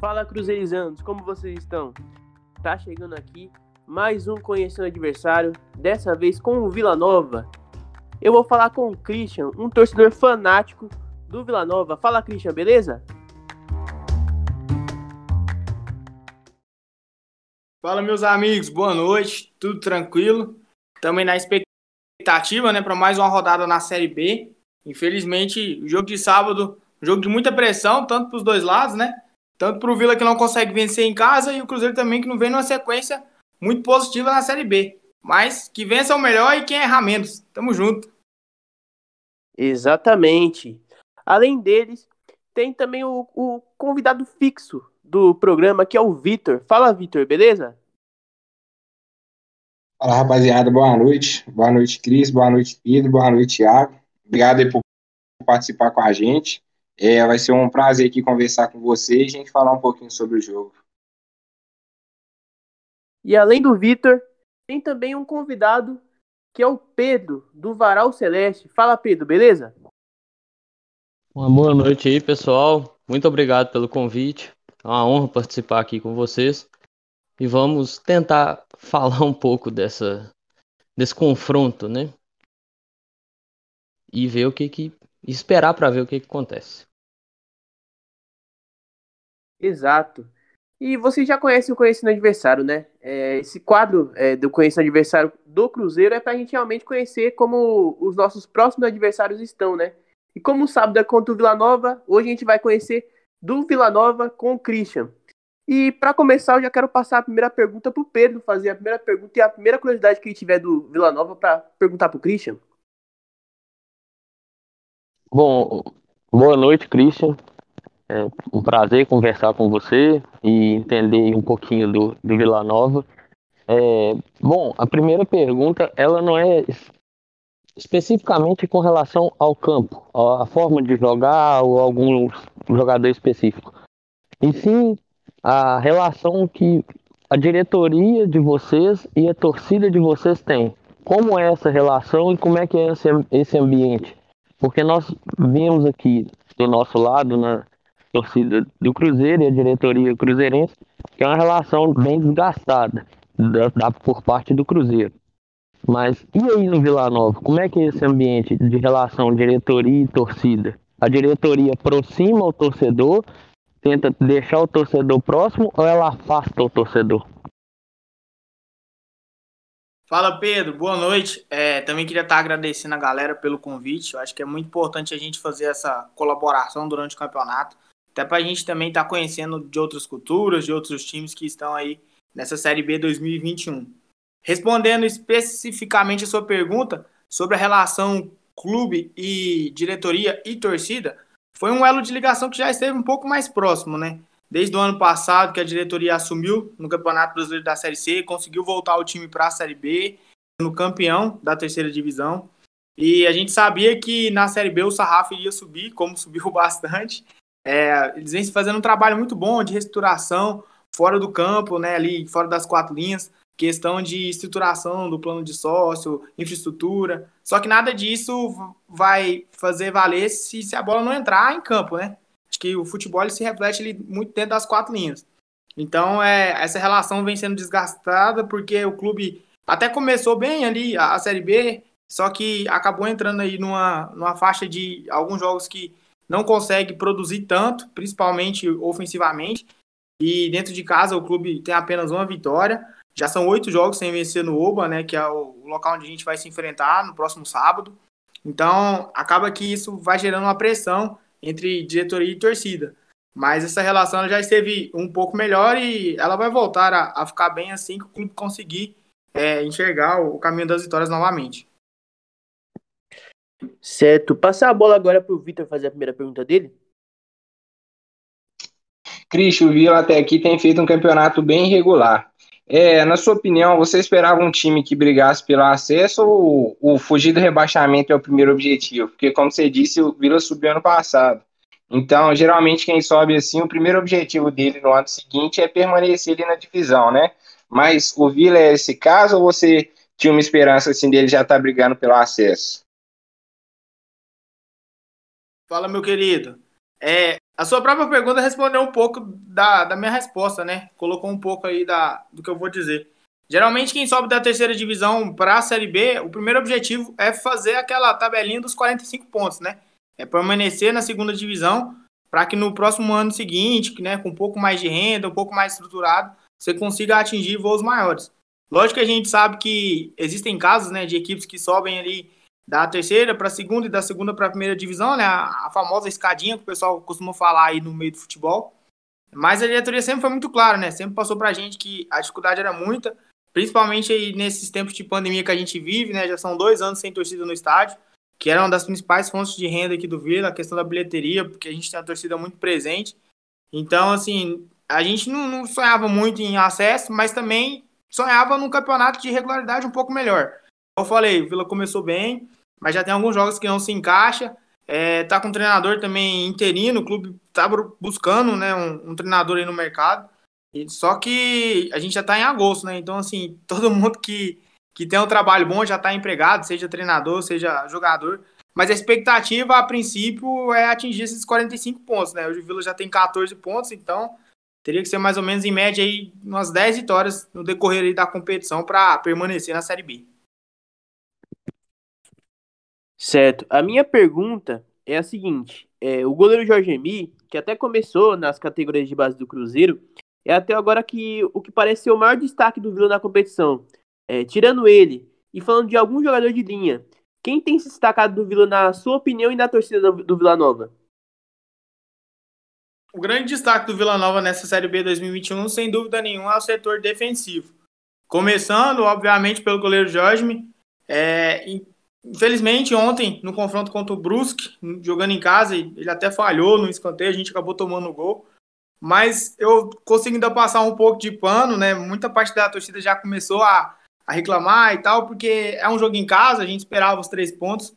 Fala Cruzeirizanos, como vocês estão? Tá chegando aqui mais um Conhecendo Adversário, dessa vez com o Vila Nova. Eu vou falar com o Christian, um torcedor fanático do Vila Nova. Fala Christian, beleza? Fala meus amigos, boa noite, tudo tranquilo? Também na expectativa, né, para mais uma rodada na Série B. Infelizmente, o jogo de sábado, jogo de muita pressão, tanto para os dois lados, né? Tanto para o Vila que não consegue vencer em casa e o Cruzeiro também que não vem numa sequência muito positiva na Série B. Mas que vença o melhor e quem errar menos. Tamo junto. Exatamente. Além deles, tem também o, o convidado fixo do programa, que é o Vitor. Fala, Vitor, beleza? Fala, rapaziada. Boa noite. Boa noite, Cris. Boa noite, Pedro. Boa noite, Thiago. Obrigado aí por participar com a gente. É, vai ser um prazer aqui conversar com você e a gente falar um pouquinho sobre o jogo. E além do Vitor, tem também um convidado que é o Pedro, do Varal Celeste. Fala, Pedro, beleza? Uma boa noite aí, pessoal. Muito obrigado pelo convite. É uma honra participar aqui com vocês. E vamos tentar falar um pouco dessa, desse confronto, né? E ver o que que. esperar para ver o que, que acontece. Exato. E vocês já conhecem o Conhecendo Adversário, né? É, esse quadro é, do Conhecendo Adversário do Cruzeiro é para a gente realmente conhecer como os nossos próximos adversários estão, né? E como o sábado é contra o Vila Nova, hoje a gente vai conhecer do Vila Nova com o Christian. E para começar, eu já quero passar a primeira pergunta para o Pedro fazer a primeira pergunta e a primeira curiosidade que ele tiver do Vila Nova para perguntar para o Christian. Bom, boa noite, Christian. É um prazer conversar com você e entender um pouquinho do, do Vila Nova. É, bom, a primeira pergunta, ela não é especificamente com relação ao campo, a forma de jogar ou algum jogador específico. E sim a relação que a diretoria de vocês e a torcida de vocês têm. Como é essa relação e como é que é esse, esse ambiente? Porque nós vimos aqui do nosso lado, na, torcida do Cruzeiro e a diretoria cruzeirense, que é uma relação bem desgastada da, da, por parte do Cruzeiro. Mas e aí no Vila Nova? Como é que é esse ambiente de relação diretoria e torcida? A diretoria aproxima o torcedor, tenta deixar o torcedor próximo ou ela afasta o torcedor? Fala Pedro, boa noite. É, também queria estar agradecendo a galera pelo convite. Eu acho que é muito importante a gente fazer essa colaboração durante o campeonato. Até para a gente também estar tá conhecendo de outras culturas, de outros times que estão aí nessa Série B 2021. Respondendo especificamente a sua pergunta sobre a relação clube e diretoria e torcida, foi um elo de ligação que já esteve um pouco mais próximo, né? Desde o ano passado que a diretoria assumiu no Campeonato Brasileiro da Série C, conseguiu voltar o time para a Série B, no campeão da terceira divisão. E a gente sabia que na Série B o sarrafo iria subir, como subiu bastante. É, eles vêm fazendo um trabalho muito bom de reestruturação fora do campo, né, ali fora das quatro linhas, questão de estruturação do plano de sócio, infraestrutura. Só que nada disso vai fazer valer se, se a bola não entrar em campo, né? Acho que o futebol se reflete muito dentro das quatro linhas. Então, é, essa relação vem sendo desgastada porque o clube até começou bem ali a, a Série B, só que acabou entrando aí numa, numa faixa de alguns jogos que não consegue produzir tanto, principalmente ofensivamente. E dentro de casa o clube tem apenas uma vitória. Já são oito jogos sem vencer no Oba, né? Que é o local onde a gente vai se enfrentar no próximo sábado. Então acaba que isso vai gerando uma pressão entre diretoria e torcida. Mas essa relação já esteve um pouco melhor e ela vai voltar a, a ficar bem assim que o clube conseguir é, enxergar o caminho das vitórias novamente. Certo. Passar a bola agora para o Vitor fazer a primeira pergunta dele. Cristian, o Vila até aqui tem feito um campeonato bem irregular. É, na sua opinião, você esperava um time que brigasse pelo acesso ou o fugir do rebaixamento é o primeiro objetivo? Porque, como você disse, o Vila subiu ano passado. Então, geralmente, quem sobe assim, o primeiro objetivo dele no ano seguinte é permanecer ali na divisão, né? Mas o Vila é esse caso ou você tinha uma esperança assim dele já estar tá brigando pelo acesso? Fala, meu querido. É, a sua própria pergunta respondeu um pouco da, da minha resposta, né? Colocou um pouco aí da, do que eu vou dizer. Geralmente, quem sobe da terceira divisão para a Série B, o primeiro objetivo é fazer aquela tabelinha dos 45 pontos, né? É permanecer na segunda divisão para que no próximo ano seguinte, né, com um pouco mais de renda, um pouco mais estruturado, você consiga atingir voos maiores. Lógico que a gente sabe que existem casos né, de equipes que sobem ali da terceira para a segunda e da segunda para a primeira divisão, né? A, a, famosa escadinha que o pessoal costuma falar aí no meio do futebol. Mas a diretoria sempre foi muito clara, né? Sempre passou para a gente que a dificuldade era muita, principalmente aí nesses tempos de pandemia que a gente vive, né? Já são dois anos sem torcida no estádio, que era uma das principais fontes de renda aqui do Vila, a questão da bilheteria, porque a gente tem a torcida muito presente. Então, assim, a gente não, não sonhava muito em acesso, mas também sonhava num campeonato de regularidade um pouco melhor. Eu falei, o Vila começou bem, mas já tem alguns jogos que não se encaixa. É, tá com um treinador também interino, o clube tá buscando né, um, um treinador aí no mercado. E, só que a gente já tá em agosto, né? Então, assim, todo mundo que, que tem um trabalho bom já tá empregado, seja treinador, seja jogador. Mas a expectativa, a princípio, é atingir esses 45 pontos, né? O Vila já tem 14 pontos, então teria que ser mais ou menos em média aí umas 10 vitórias no decorrer da competição para permanecer na Série B. Certo. A minha pergunta é a seguinte: é, o goleiro Jorge Emi, que até começou nas categorias de base do Cruzeiro, é até agora que o que parece ser o maior destaque do Vila na competição. É, tirando ele e falando de algum jogador de linha, quem tem se destacado do Vila na sua opinião e na torcida do, do Vila Nova? O grande destaque do Vila Nova nessa Série B 2021, sem dúvida nenhuma, é o setor defensivo. Começando, obviamente, pelo goleiro Jorge, é, Infelizmente, ontem, no confronto contra o Brusque, jogando em casa, ele até falhou no escanteio, a gente acabou tomando o gol. Mas eu consigo ainda passar um pouco de pano, né? Muita parte da torcida já começou a, a reclamar e tal, porque é um jogo em casa, a gente esperava os três pontos.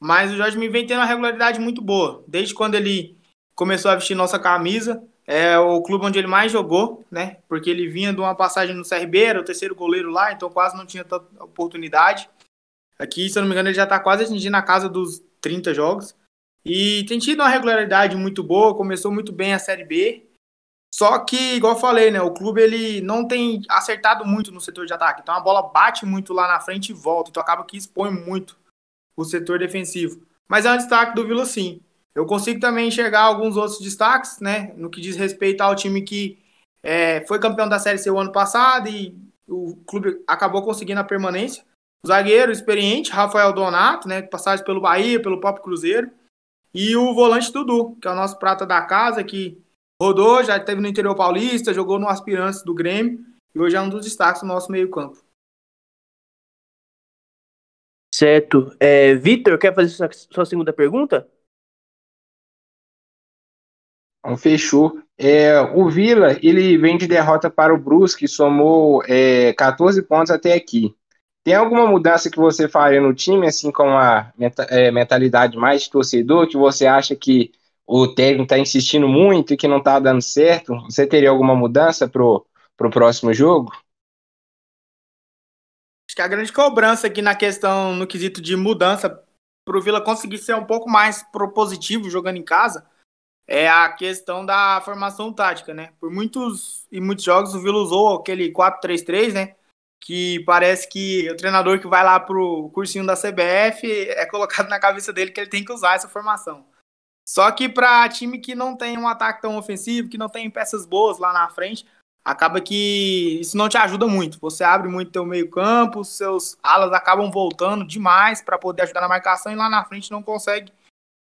Mas o Jorge me vem tendo uma regularidade muito boa. Desde quando ele começou a vestir nossa camisa, é o clube onde ele mais jogou, né? Porque ele vinha de uma passagem no CRB, era o terceiro goleiro lá, então quase não tinha tanta oportunidade. Aqui, se eu não me engano, ele já está quase atingindo a casa dos 30 jogos. E tem tido uma regularidade muito boa, começou muito bem a Série B. Só que, igual eu falei, né, o clube ele não tem acertado muito no setor de ataque. Então a bola bate muito lá na frente e volta. Então acaba que expõe muito o setor defensivo. Mas é um destaque do Vila sim. Eu consigo também enxergar alguns outros destaques, né, no que diz respeito ao time que é, foi campeão da Série C o ano passado e o clube acabou conseguindo a permanência. Zagueiro experiente, Rafael Donato, né? Passagem pelo Bahia, pelo próprio Cruzeiro. E o volante Dudu, que é o nosso prata da casa, que rodou, já esteve no interior paulista, jogou no Aspirantes do Grêmio e hoje é um dos destaques do nosso meio-campo. Certo. É, Vitor, quer fazer sua, sua segunda pergunta? Então, fechou. É, o Vila, ele vem de derrota para o Brusque, somou é, 14 pontos até aqui. Tem alguma mudança que você faria no time, assim, com a é, mentalidade mais de torcedor, que você acha que o técnico está insistindo muito e que não está dando certo? Você teria alguma mudança pro, pro próximo jogo? Acho que a grande cobrança aqui na questão, no quesito de mudança, para o Vila conseguir ser um pouco mais propositivo jogando em casa, é a questão da formação tática, né? Por muitos e muitos jogos o Vila usou aquele 4-3-3, né? Que parece que o treinador que vai lá pro cursinho da CBF é colocado na cabeça dele que ele tem que usar essa formação. Só que para time que não tem um ataque tão ofensivo, que não tem peças boas lá na frente, acaba que isso não te ajuda muito. Você abre muito teu meio-campo, seus alas acabam voltando demais para poder ajudar na marcação e lá na frente não consegue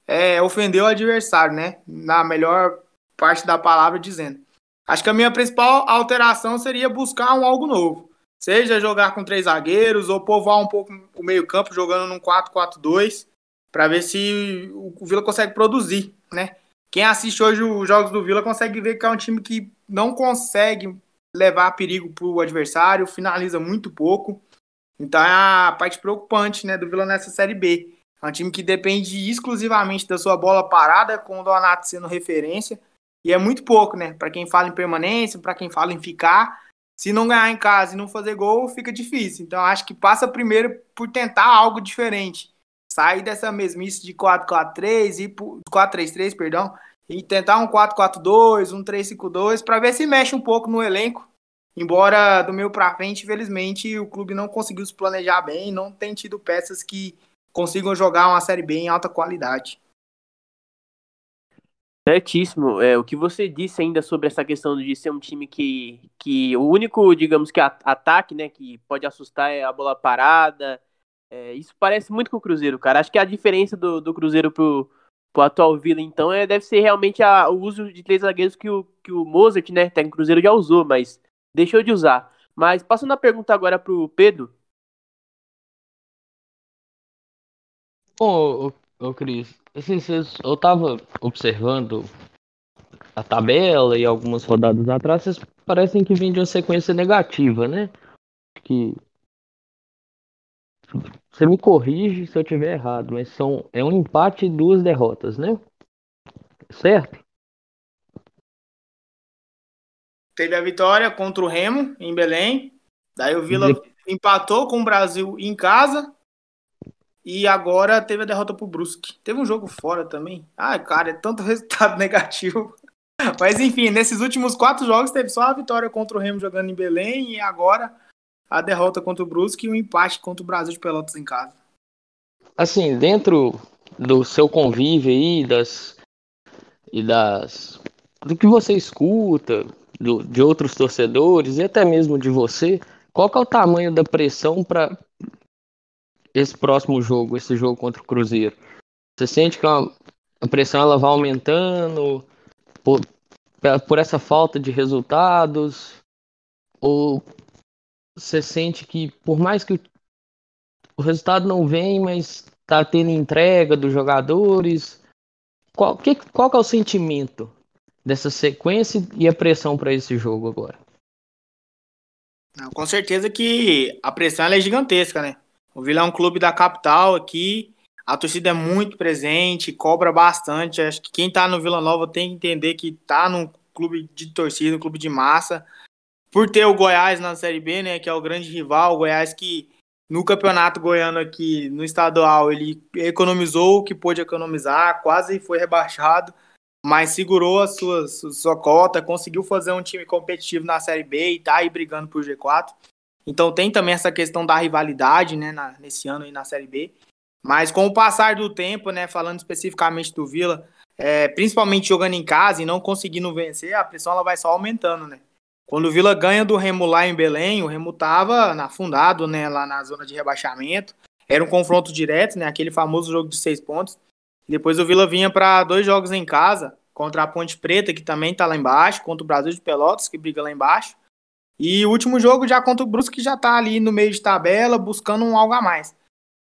é, ofender o adversário, né? Na melhor parte da palavra dizendo. Acho que a minha principal alteração seria buscar um algo novo. Seja jogar com três zagueiros ou povoar um pouco o meio-campo jogando num 4-4-2 para ver se o Vila consegue produzir, né? Quem assiste hoje os jogos do Vila consegue ver que é um time que não consegue levar perigo para o adversário, finaliza muito pouco. Então é a parte preocupante né, do Vila nessa Série B. É um time que depende exclusivamente da sua bola parada, com o Donato sendo referência. E é muito pouco, né? Para quem fala em permanência, para quem fala em ficar se não ganhar em casa e não fazer gol, fica difícil. Então, acho que passa primeiro por tentar algo diferente. Sair dessa mesmice de 4-4-3 e 4-3-3, perdão, e tentar um 4-4-2, um 3-5-2, para ver se mexe um pouco no elenco. Embora do meio para frente, infelizmente, o clube não conseguiu se planejar bem, não tem tido peças que consigam jogar uma Série B em alta qualidade. Certíssimo. É, o que você disse ainda sobre essa questão de ser um time que, que o único, digamos que ataque, né, que pode assustar é a bola parada. É, isso parece muito com o Cruzeiro, cara. Acho que a diferença do, do Cruzeiro pro, pro atual Vila, então, é, deve ser realmente a, o uso de três zagueiros que o, que o Mozart, né, técnico Cruzeiro, já usou, mas deixou de usar. Mas passando a pergunta agora pro Pedro. Ô, ô, Cris, assim, eu tava observando a tabela e algumas rodadas atrás, vocês parecem que vêm de uma sequência negativa, né? Que você me corrige se eu tiver errado, mas são é um empate e duas derrotas, né? Certo? Teve a vitória contra o Remo em Belém. Daí o Vila empatou com o Brasil em casa. E agora teve a derrota pro Brusque. Teve um jogo fora também. Ai, cara, é tanto resultado negativo. Mas enfim, nesses últimos quatro jogos teve só a vitória contra o Remo jogando em Belém e agora a derrota contra o Brusque e o um empate contra o Brasil de Pelotas em casa. Assim, dentro do seu convívio aí, das e das do que você escuta do, de outros torcedores e até mesmo de você, qual que é o tamanho da pressão para esse próximo jogo, esse jogo contra o Cruzeiro? Você sente que a, a pressão ela vai aumentando por, por essa falta de resultados ou você sente que por mais que o resultado não vem, mas tá tendo entrega dos jogadores. Qual, que, qual que é o sentimento dessa sequência e a pressão para esse jogo agora? Com certeza que a pressão é gigantesca, né? O Vila é um clube da capital aqui, a torcida é muito presente, cobra bastante. Acho que quem tá no Vila Nova tem que entender que tá num clube de torcida, um clube de massa por ter o Goiás na Série B, né, que é o grande rival, o Goiás que no campeonato goiano aqui, no estadual, ele economizou o que pôde economizar, quase foi rebaixado, mas segurou a sua, sua cota, conseguiu fazer um time competitivo na Série B e tá aí brigando por G4. Então tem também essa questão da rivalidade, né, na, nesse ano aí na Série B. Mas com o passar do tempo, né, falando especificamente do Vila, é, principalmente jogando em casa e não conseguindo vencer, a pressão ela vai só aumentando, né? Quando o Vila ganha do Remo lá em Belém, o Remo estava afundado, né, lá na zona de rebaixamento. Era um confronto direto, né, aquele famoso jogo de seis pontos. Depois o Vila vinha para dois jogos em casa, contra a Ponte Preta, que também está lá embaixo, contra o Brasil de Pelotas, que briga lá embaixo. E o último jogo já contra o Brusque, que já está ali no meio de tabela, buscando um algo a mais.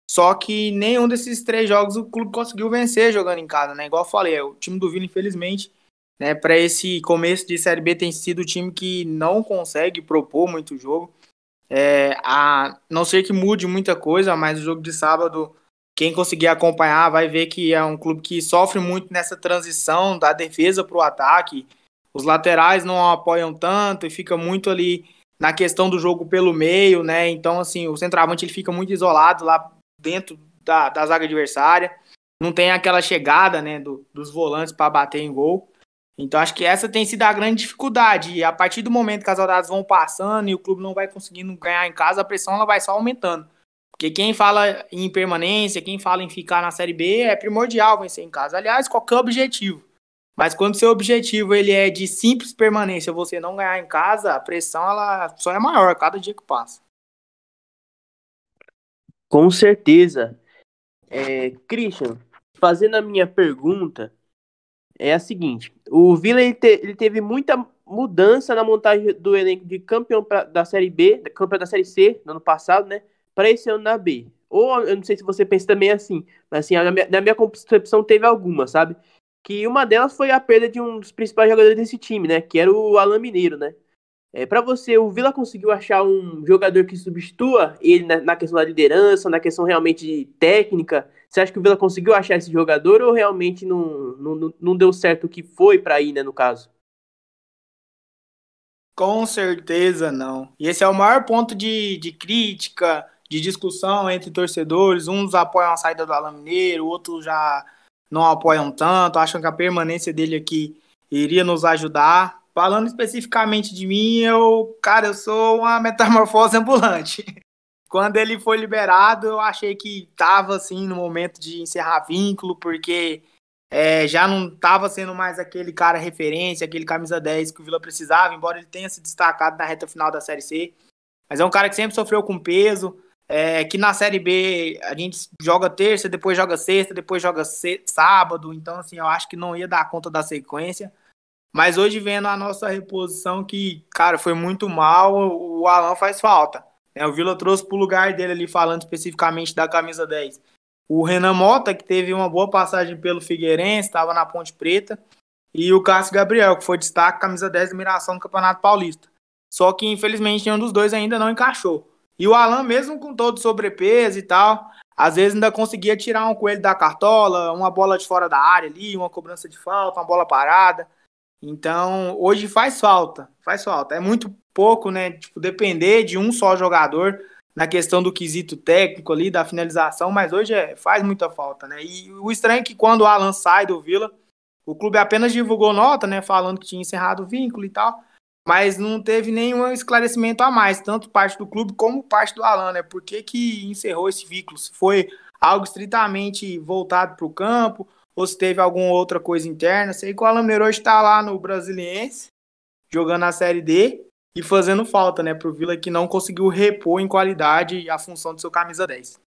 Só que nenhum desses três jogos o clube conseguiu vencer jogando em casa, né? Igual eu falei, o time do Vila, infelizmente, né, para esse começo de Série B tem sido o time que não consegue propor muito jogo. É, a não ser que mude muita coisa, mas o jogo de sábado, quem conseguir acompanhar vai ver que é um clube que sofre muito nessa transição da defesa para o ataque. Os laterais não apoiam tanto e fica muito ali na questão do jogo pelo meio, né? Então, assim, o centroavante ele fica muito isolado lá dentro da, da zaga adversária. Não tem aquela chegada, né, do, dos volantes para bater em gol. Então acho que essa tem sido a grande dificuldade. E a partir do momento que as rodadas vão passando e o clube não vai conseguindo ganhar em casa, a pressão ela vai só aumentando. Porque quem fala em permanência, quem fala em ficar na Série B, é primordial vencer em casa. Aliás, qualquer objetivo. Mas quando seu objetivo ele é de simples permanência, você não ganhar em casa, a pressão ela só é maior a cada dia que passa. Com certeza. É, Christian, fazendo a minha pergunta, é a seguinte: o Vila ele, te, ele teve muita mudança na montagem do elenco de campeão pra, da Série B, campeão da Série C no ano passado, né? Para esse ano na B. Ou eu não sei se você pensa também assim, mas assim, minha, na minha concepção teve alguma, sabe? Que uma delas foi a perda de um dos principais jogadores desse time, né? Que era o Alan Mineiro, né? É, para você, o Vila conseguiu achar um jogador que substitua ele na, na, questão da liderança, na questão realmente técnica? Você acha que o Vila conseguiu achar esse jogador ou realmente não, não, não deu certo o que foi para ir, né, no caso? Com certeza não. E esse é o maior ponto de, de crítica, de discussão entre torcedores. Uns apoiam a saída do Alan Mineiro, outros já não apoiam tanto, acham que a permanência dele aqui iria nos ajudar. Falando especificamente de mim, eu, cara, eu sou uma metamorfose ambulante. Quando ele foi liberado, eu achei que estava assim no momento de encerrar vínculo, porque é, já não estava sendo mais aquele cara referência, aquele camisa 10 que o Vila precisava, embora ele tenha se destacado na reta final da Série C. Mas é um cara que sempre sofreu com peso, é, que na Série B a gente joga terça, depois joga sexta, depois joga sábado, então assim, eu acho que não ia dar conta da sequência. Mas hoje vendo a nossa reposição que, cara, foi muito mal, o Alan faz falta. É, o Vila trouxe para o lugar dele ali, falando especificamente da camisa 10 o Renan Mota, que teve uma boa passagem pelo Figueirense, estava na Ponte Preta, e o Cássio Gabriel, que foi destaque, camisa 10 de miração do Campeonato Paulista. Só que, infelizmente, nenhum dos dois ainda não encaixou. E o Alan, mesmo com todo sobrepeso e tal, às vezes ainda conseguia tirar um coelho da cartola, uma bola de fora da área ali, uma cobrança de falta, uma bola parada. Então, hoje faz falta, faz falta. É muito pouco, né? Tipo, depender de um só jogador na questão do quesito técnico ali, da finalização, mas hoje é, faz muita falta, né? E o estranho é que quando o Alan sai do Vila, o clube apenas divulgou nota, né, falando que tinha encerrado o vínculo e tal, mas não teve nenhum esclarecimento a mais, tanto parte do clube como parte do Alan, né? Por que, que encerrou esse vínculo? Se foi algo estritamente voltado para o campo, ou se teve alguma outra coisa interna. Sei que o Alan Mineiro está lá no Brasiliense, jogando a Série D, e fazendo falta, né, pro Vila que não conseguiu repor em qualidade a função do seu camisa 10.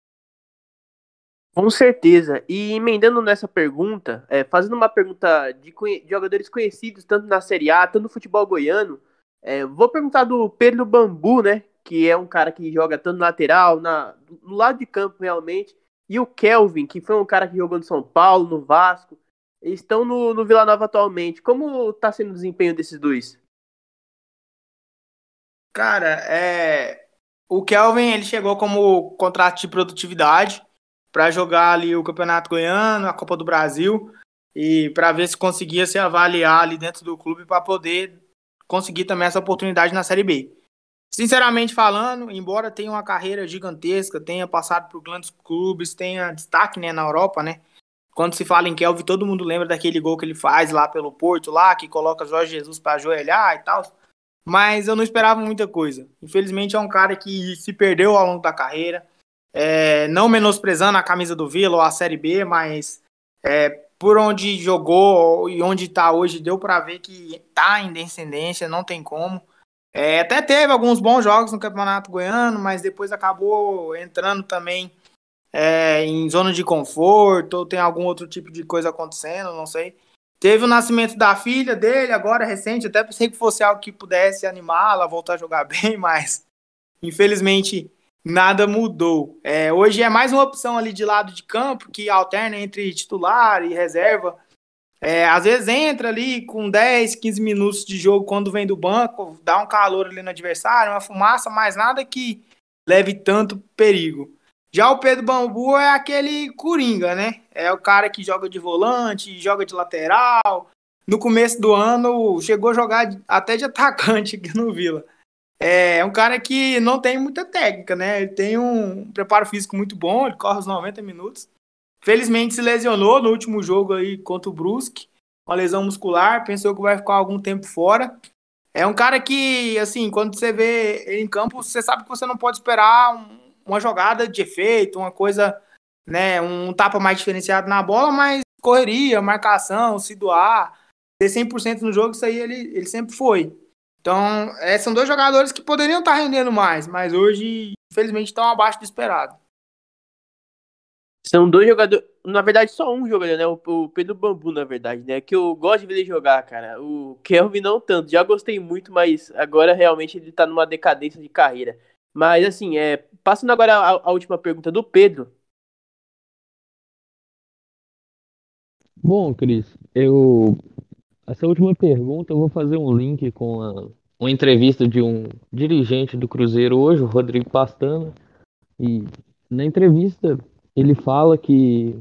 Com certeza. E emendando nessa pergunta, é, fazendo uma pergunta de, de, jogadores conhecidos, tanto na Série A, tanto no futebol goiano, é, vou perguntar do Pedro Bambu, né? Que é um cara que joga tanto lateral, na, no lado de campo realmente. E o Kelvin, que foi um cara que jogou no São Paulo, no Vasco. Estão no, no Vila Nova atualmente. Como está sendo o desempenho desses dois? Cara, é... o Kelvin ele chegou como contrato de produtividade para jogar ali o Campeonato Goiano, a Copa do Brasil e para ver se conseguia se avaliar ali dentro do clube para poder conseguir também essa oportunidade na Série B. Sinceramente falando, embora tenha uma carreira gigantesca, tenha passado por grandes clubes, tenha destaque né, na Europa, né? Quando se fala em Kelvin, todo mundo lembra daquele gol que ele faz lá pelo Porto, lá, que coloca Jorge Jesus para ajoelhar e tal mas eu não esperava muita coisa. Infelizmente é um cara que se perdeu ao longo da carreira, é, não menosprezando a camisa do Vila ou a Série B, mas é, por onde jogou e onde está hoje, deu para ver que está em descendência, não tem como. É, até teve alguns bons jogos no Campeonato Goiano, mas depois acabou entrando também é, em zona de conforto, ou tem algum outro tipo de coisa acontecendo, não sei. Teve o nascimento da filha dele, agora recente. Até pensei que fosse algo que pudesse animá-la, voltar a jogar bem, mas infelizmente nada mudou. É, hoje é mais uma opção ali de lado de campo que alterna entre titular e reserva. É, às vezes entra ali com 10, 15 minutos de jogo quando vem do banco, dá um calor ali no adversário, uma fumaça, mas nada que leve tanto perigo. Já o Pedro Bambu é aquele coringa, né? É o cara que joga de volante, joga de lateral. No começo do ano chegou a jogar até de atacante aqui no Vila. É um cara que não tem muita técnica, né? Ele tem um preparo físico muito bom, ele corre os 90 minutos. Felizmente se lesionou no último jogo aí contra o Brusque, uma lesão muscular, pensou que vai ficar algum tempo fora. É um cara que, assim, quando você vê ele em campo, você sabe que você não pode esperar um, uma jogada de efeito, uma coisa, né, um tapa mais diferenciado na bola, mas correria, marcação, se doar, ter 100% no jogo, isso aí ele, ele sempre foi. Então, é, são dois jogadores que poderiam estar rendendo mais, mas hoje, infelizmente, estão abaixo do esperado. São dois jogadores, na verdade, só um jogador, né? O, o Pedro Bambu, na verdade, né? Que eu gosto de ver ele jogar, cara. O Kelvin não tanto, já gostei muito, mas agora realmente ele tá numa decadência de carreira. Mas, assim, é, passando agora a, a última pergunta do Pedro. Bom, Cris, eu. Essa última pergunta eu vou fazer um link com a, uma entrevista de um dirigente do Cruzeiro hoje, o Rodrigo Pastana. E na entrevista ele fala que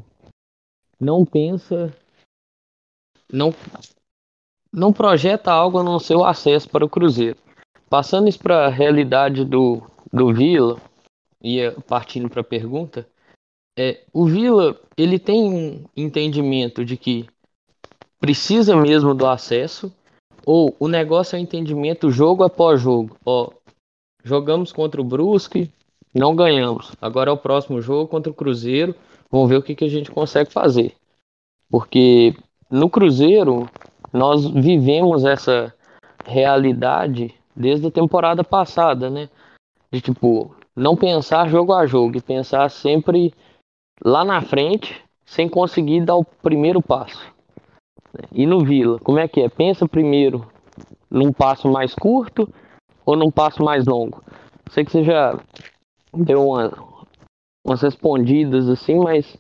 não pensa, não, não projeta algo a não ser o acesso para o Cruzeiro. Passando isso para a realidade do, do Vila, ia partindo para a pergunta, é, o Vila ele tem um entendimento de que precisa mesmo do acesso ou o negócio é o entendimento jogo após jogo. Ó, jogamos contra o Brusque, não ganhamos. Agora é o próximo jogo contra o Cruzeiro. Vamos ver o que, que a gente consegue fazer. Porque no Cruzeiro nós vivemos essa realidade desde a temporada passada, né? De tipo, não pensar jogo a jogo e pensar sempre lá na frente sem conseguir dar o primeiro passo. E no Vila, como é que é? Pensa primeiro num passo mais curto ou num passo mais longo? Sei que você já deu uma, umas respondidas assim, mas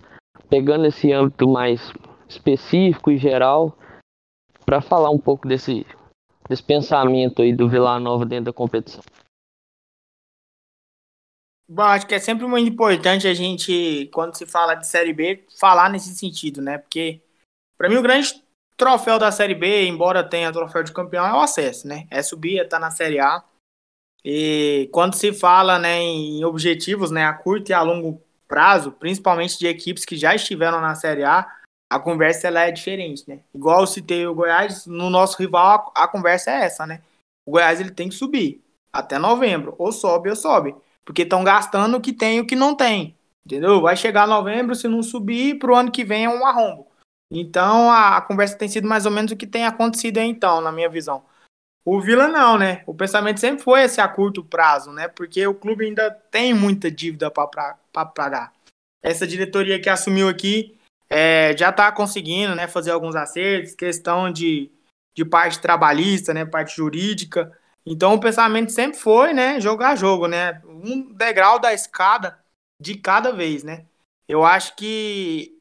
pegando esse âmbito mais específico e geral, para falar um pouco desse, desse pensamento aí do Vila Nova dentro da competição. Bom, acho que é sempre muito importante a gente, quando se fala de Série B, falar nesse sentido, né? Porque, para mim, o grande troféu da Série B, embora tenha troféu de campeão, é o acesso, né? É subir, é estar tá na Série A. E quando se fala né, em objetivos né, a curto e a longo prazo, principalmente de equipes que já estiveram na Série A, a conversa ela é diferente, né? Igual eu citei o Goiás, no nosso rival a, a conversa é essa, né? O Goiás ele tem que subir até novembro, ou sobe ou sobe. Porque estão gastando o que tem e o que não tem. Entendeu? Vai chegar novembro, se não subir, pro ano que vem é um arrombo. Então a, a conversa tem sido mais ou menos o que tem acontecido então, na minha visão. O Vila não, né? O pensamento sempre foi esse a curto prazo, né? Porque o clube ainda tem muita dívida para pagar. Essa diretoria que assumiu aqui é, já está conseguindo né, fazer alguns acertos, questão de, de parte trabalhista, né, parte jurídica. Então o pensamento sempre foi, né, jogar jogo, né, um degrau da escada de cada vez, né. Eu acho que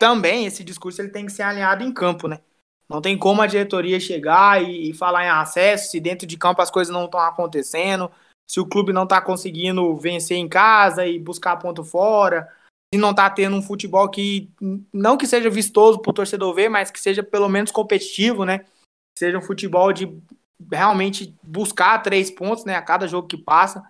também esse discurso ele tem que ser alinhado em campo, né. Não tem como a diretoria chegar e, e falar em acesso se dentro de campo as coisas não estão acontecendo, se o clube não está conseguindo vencer em casa e buscar ponto fora, se não está tendo um futebol que não que seja vistoso para o torcedor ver, mas que seja pelo menos competitivo, né? Seja um futebol de realmente buscar três pontos, né, a cada jogo que passa.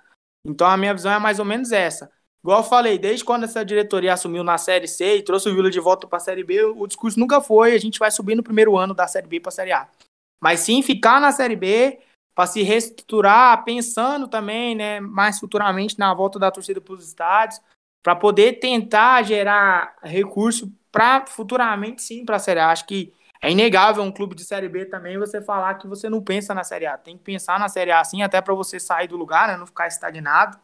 Então a minha visão é mais ou menos essa. Igual eu falei, desde quando essa diretoria assumiu na Série C e trouxe o Vila de volta para a Série B, o discurso nunca foi a gente vai subir no primeiro ano da Série B para a Série A. Mas sim ficar na Série B para se reestruturar, pensando também, né, mais futuramente na volta da torcida para os estádios, para poder tentar gerar recurso para futuramente sim para a Série A. Acho que é inegável um clube de Série B também você falar que você não pensa na Série A. Tem que pensar na Série A sim, até para você sair do lugar, né? não ficar estagnado.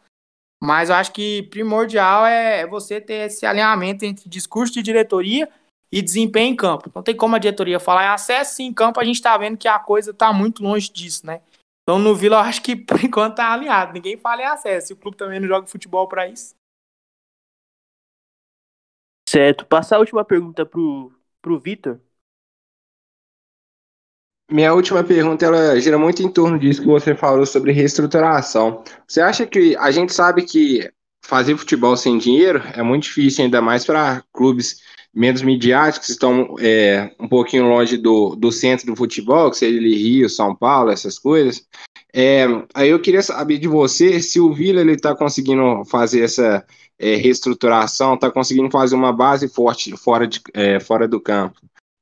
Mas eu acho que primordial é, é você ter esse alinhamento entre discurso de diretoria e desempenho em campo. Não tem como a diretoria falar em acesso em campo, a gente está vendo que a coisa está muito longe disso, né? Então no Vila eu acho que por enquanto tá alinhado. Ninguém fala em acesso. E o clube também não joga futebol para isso. Certo. Passar a última pergunta pro, pro Vitor. Minha última pergunta ela gira muito em torno disso que você falou sobre reestruturação. Você acha que a gente sabe que fazer futebol sem dinheiro é muito difícil, ainda mais para clubes menos midiáticos, que estão é, um pouquinho longe do, do centro do futebol, que seja Rio, São Paulo, essas coisas. É, aí eu queria saber de você se o Vila ele está conseguindo fazer essa é, reestruturação, está conseguindo fazer uma base forte fora, de, é, fora do campo,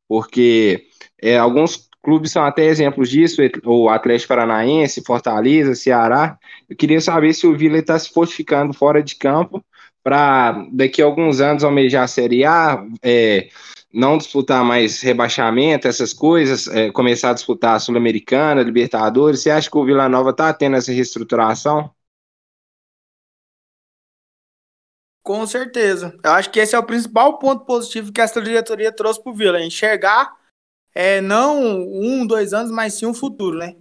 porque é, alguns clubes são até exemplos disso, o Atlético Paranaense, Fortaleza, Ceará. Eu queria saber se o Vila está se fortificando fora de campo para daqui a alguns anos almejar a Série A, é, não disputar mais rebaixamento, essas coisas, é, começar a disputar a Sul-Americana, Libertadores. Você acha que o Vila Nova está tendo essa reestruturação? Com certeza. Eu acho que esse é o principal ponto positivo que essa diretoria trouxe para o Vila, enxergar é, não um, dois anos, mas sim um futuro, né?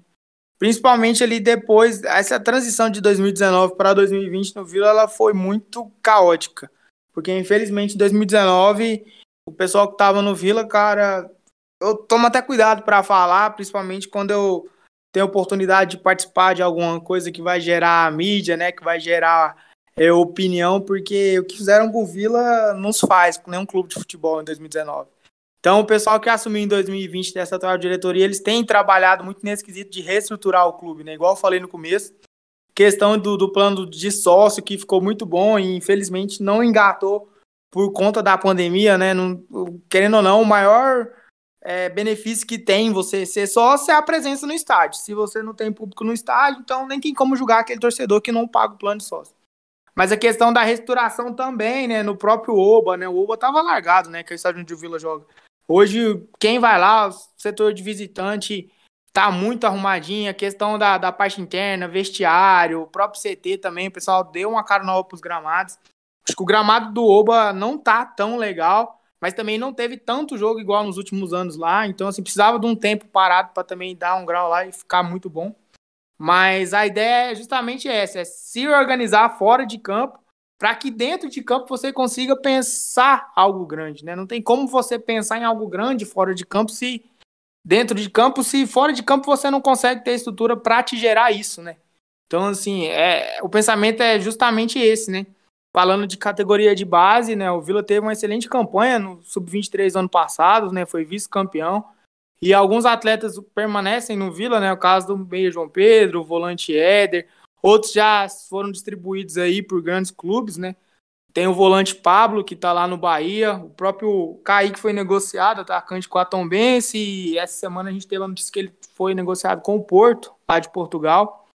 Principalmente ali depois, essa transição de 2019 para 2020 no Vila, ela foi muito caótica. Porque, infelizmente, em 2019, o pessoal que estava no Vila, cara, eu tomo até cuidado para falar, principalmente quando eu tenho oportunidade de participar de alguma coisa que vai gerar mídia, né, que vai gerar é, opinião, porque o que fizeram com o Vila não se faz com nenhum clube de futebol em 2019. Então, o pessoal que assumiu em 2020 dessa atual diretoria, eles têm trabalhado muito nesse quesito de reestruturar o clube, né? Igual eu falei no começo, questão do, do plano de sócio que ficou muito bom e infelizmente não engatou por conta da pandemia, né? Não, querendo ou não, o maior é, benefício que tem você ser só ser a presença no estádio. Se você não tem público no estádio, então nem tem como julgar aquele torcedor que não paga o plano de sócio. Mas a questão da restauração também, né? No próprio Oba, né? O Oba tava largado, né? Que é o estádio onde o Vila joga. Hoje, quem vai lá, o setor de visitante tá muito arrumadinho. A questão da, da parte interna, vestiário, o próprio CT também, o pessoal deu uma cara nova pros gramados. Acho que o gramado do Oba não tá tão legal, mas também não teve tanto jogo igual nos últimos anos lá. Então, assim, precisava de um tempo parado para também dar um grau lá e ficar muito bom. Mas a ideia é justamente essa: é se organizar fora de campo para que dentro de campo você consiga pensar algo grande, né? Não tem como você pensar em algo grande fora de campo se dentro de campo, se fora de campo você não consegue ter estrutura para te gerar isso, né? Então, assim, é, o pensamento é justamente esse, né? Falando de categoria de base, né? O Vila teve uma excelente campanha no Sub-23 ano passado, né? Foi vice-campeão. E alguns atletas permanecem no Vila, né? O caso do meia João Pedro, o volante Éder. Outros já foram distribuídos aí por grandes clubes, né? Tem o volante Pablo, que tá lá no Bahia. O próprio Kaique foi negociado, atacante com a Tombense. E essa semana a gente teve a notícia que ele foi negociado com o Porto, lá de Portugal,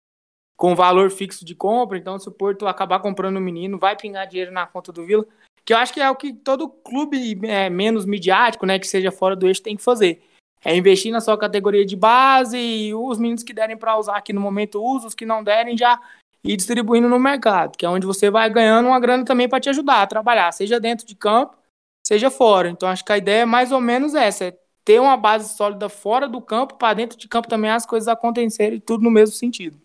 com valor fixo de compra. Então, se o Porto acabar comprando o menino, vai pingar dinheiro na conta do Vila. Que eu acho que é o que todo clube é, menos midiático, né? Que seja fora do eixo, tem que fazer é investir na sua categoria de base e os meninos que derem para usar aqui no momento usam, os que não derem já ir distribuindo no mercado, que é onde você vai ganhando uma grana também para te ajudar a trabalhar, seja dentro de campo, seja fora. Então acho que a ideia é mais ou menos essa, é ter uma base sólida fora do campo, para dentro de campo também as coisas acontecerem, tudo no mesmo sentido.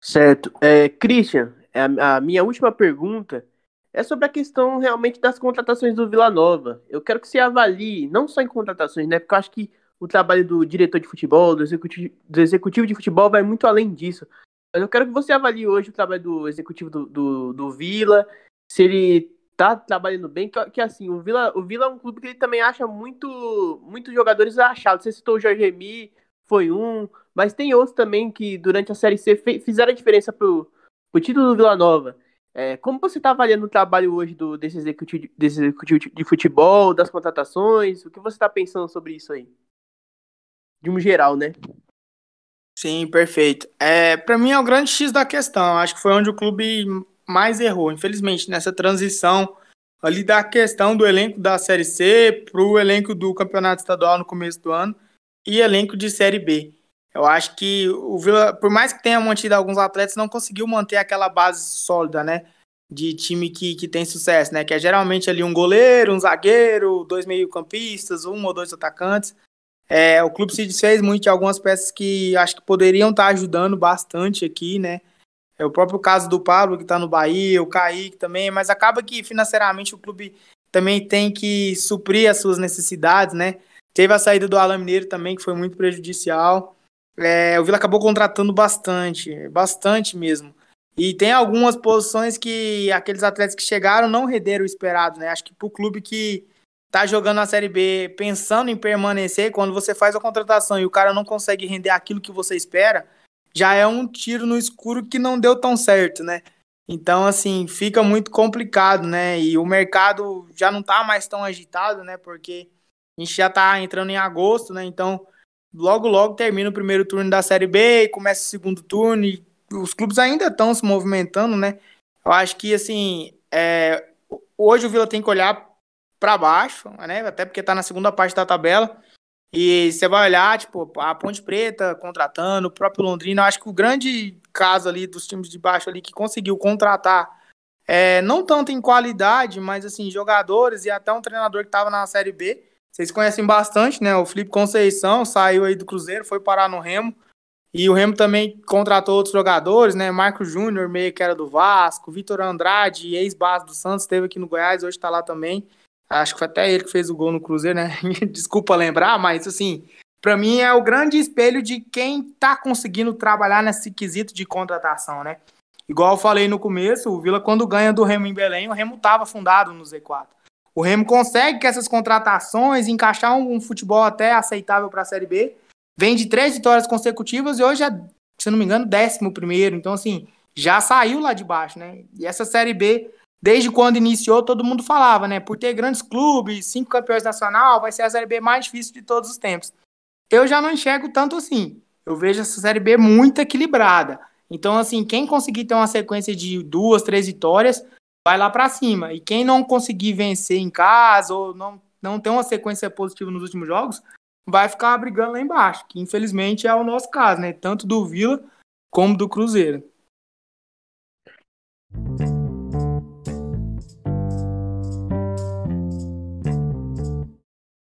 Certo. É, Christian, é a minha última pergunta é sobre a questão realmente das contratações do Vila Nova. Eu quero que você avalie, não só em contratações, né? Porque eu acho que o trabalho do diretor de futebol, do executivo, do executivo de futebol vai muito além disso. Mas eu quero que você avalie hoje o trabalho do executivo do, do, do Vila, se ele tá trabalhando bem, que, que, assim, o Vila, o Vila é um clube que ele também acha muito muitos jogadores achados. Você citou o Jorge Emi, foi um, mas tem outros também que durante a Série C fizeram a diferença pro, pro título do Vila Nova. É, como você está avaliando o trabalho hoje do, desse, executivo, desse executivo de futebol, das contratações? O que você está pensando sobre isso aí? De um geral, né? Sim, perfeito. É, para mim é o grande X da questão. Acho que foi onde o clube mais errou, infelizmente, nessa transição ali da questão do elenco da Série C para o elenco do Campeonato Estadual no começo do ano e elenco de Série B. Eu acho que o Vila, por mais que tenha mantido alguns atletas, não conseguiu manter aquela base sólida, né? De time que, que tem sucesso, né? Que é geralmente ali um goleiro, um zagueiro, dois meio-campistas, um ou dois atacantes. É, o clube se desfez muito de algumas peças que acho que poderiam estar ajudando bastante aqui, né? É o próprio caso do Pablo, que está no Bahia, o Kaique também, mas acaba que financeiramente o clube também tem que suprir as suas necessidades, né? Teve a saída do Alan Mineiro também, que foi muito prejudicial. É, o Vila acabou contratando bastante, bastante mesmo. E tem algumas posições que aqueles atletas que chegaram não renderam o esperado, né? Acho que pro clube que tá jogando na Série B pensando em permanecer, quando você faz a contratação e o cara não consegue render aquilo que você espera, já é um tiro no escuro que não deu tão certo, né? Então, assim, fica muito complicado, né? E o mercado já não tá mais tão agitado, né? Porque a gente já tá entrando em agosto, né? Então, logo, logo termina o primeiro turno da Série B e começa o segundo turno e os clubes ainda estão se movimentando, né? Eu acho que, assim, é, hoje o Vila tem que olhar para baixo, né? Até porque está na segunda parte da tabela. E você vai olhar, tipo, a Ponte Preta contratando, o próprio Londrina. Eu acho que o grande caso ali dos times de baixo ali que conseguiu contratar, é, não tanto em qualidade, mas assim, jogadores e até um treinador que estava na Série B, vocês conhecem bastante, né? O Felipe Conceição saiu aí do Cruzeiro, foi parar no Remo. E o Remo também contratou outros jogadores, né? Marco Júnior, meio que era do Vasco, Vitor Andrade, ex-base do Santos, esteve aqui no Goiás, hoje tá lá também. Acho que foi até ele que fez o gol no Cruzeiro, né? Desculpa lembrar, mas assim, para mim é o grande espelho de quem tá conseguindo trabalhar nesse quesito de contratação, né? Igual eu falei no começo, o Vila quando ganha do Remo em Belém, o Remo tava fundado no Z4. O Remo consegue que essas contratações encaixar um, um futebol até aceitável para a Série B. Vem de três vitórias consecutivas e hoje é, se não me engano, décimo primeiro. Então, assim, já saiu lá de baixo, né? E essa Série B desde quando iniciou, todo mundo falava, né? Por ter grandes clubes, cinco campeões nacional, vai ser a Série B mais difícil de todos os tempos. Eu já não enxergo tanto assim. Eu vejo essa Série B muito equilibrada. Então, assim, quem conseguir ter uma sequência de duas, três vitórias, vai lá para cima. E quem não conseguir vencer em casa ou não, não ter uma sequência positiva nos últimos jogos, vai ficar brigando lá embaixo, que infelizmente é o nosso caso, né? Tanto do Vila como do Cruzeiro.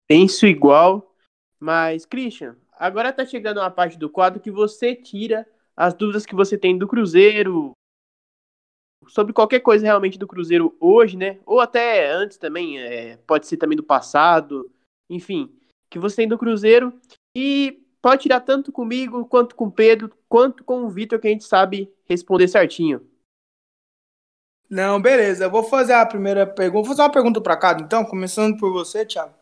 Penso igual, mas Christian, agora tá chegando uma parte do quadro que você tira as dúvidas que você tem do Cruzeiro, sobre qualquer coisa realmente do Cruzeiro hoje, né? Ou até antes também, é, pode ser também do passado, enfim, que você tem do Cruzeiro e pode tirar tanto comigo, quanto com o Pedro, quanto com o Vitor, que a gente sabe responder certinho. Não, beleza. Eu vou fazer a primeira pergunta. Vou fazer uma pergunta para cada, então, começando por você, Thiago.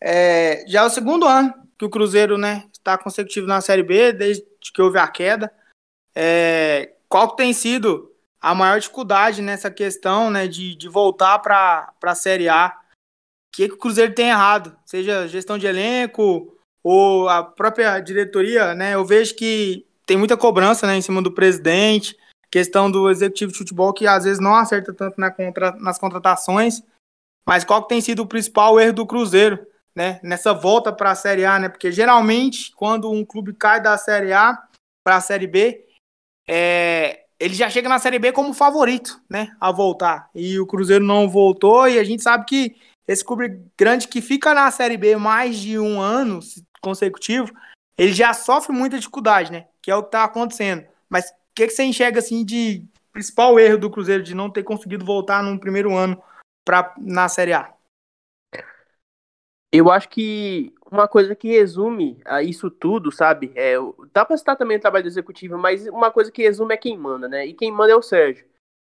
É, já é o segundo ano que o Cruzeiro, né, está consecutivo na Série B, desde que houve a queda. É, qual tem sido a maior dificuldade nessa questão, né, de, de voltar para a Série A? O que, que o Cruzeiro tem errado? Seja gestão de elenco ou a própria diretoria, né? Eu vejo que tem muita cobrança, né, em cima do presidente, questão do executivo de futebol que às vezes não acerta tanto na contra, nas contratações. Mas qual que tem sido o principal erro do Cruzeiro, né, nessa volta para a Série A, né? Porque geralmente quando um clube cai da Série A para a Série B, é, ele já chega na Série B como favorito, né, a voltar. E o Cruzeiro não voltou e a gente sabe que esse clube grande que fica na Série B mais de um ano consecutivo, ele já sofre muita dificuldade, né, que é o que está acontecendo. Mas o que, que você enxerga, assim, de principal erro do Cruzeiro de não ter conseguido voltar no primeiro ano pra, na Série A? Eu acho que uma coisa que resume a isso tudo, sabe? É, dá para citar também o trabalho do executivo, mas uma coisa que resume é quem manda, né? E quem manda é o Sérgio.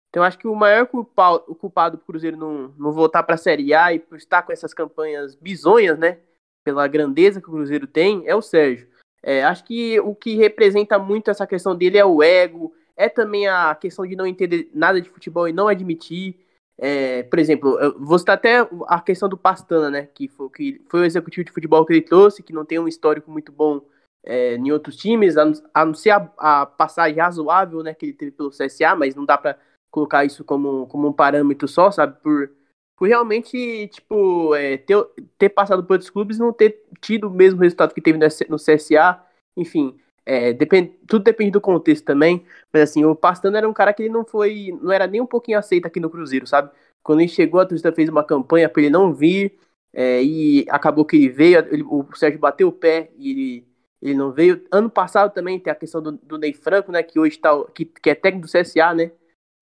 Então acho que o maior culpado, o culpado do Cruzeiro não, não voltar para a Série A e por estar com essas campanhas bizonhas, né? Pela grandeza que o Cruzeiro tem, é o Sérgio. É, acho que o que representa muito essa questão dele é o ego, é também a questão de não entender nada de futebol e não admitir. É, por exemplo, eu vou citar até a questão do Pastana, né? Que foi, que foi o executivo de futebol que ele trouxe, que não tem um histórico muito bom é, em outros times, a, a não ser a, a, passagem razoável né, que ele teve pelo CSA, mas não dá para colocar isso como, como um parâmetro só, sabe? Por, por realmente, tipo, é, ter, ter passado por outros clubes não ter tido o mesmo resultado que teve no CSA, enfim. É, depend, tudo depende do contexto também, mas assim, o Pastano era um cara que ele não foi, não era nem um pouquinho aceito aqui no Cruzeiro, sabe? Quando ele chegou, a torcida fez uma campanha para ele não vir, é, e acabou que ele veio, ele, o Sérgio bateu o pé e ele, ele não veio. Ano passado também tem a questão do, do Ney Franco, né, que hoje tá, que, que é técnico do CSA, né,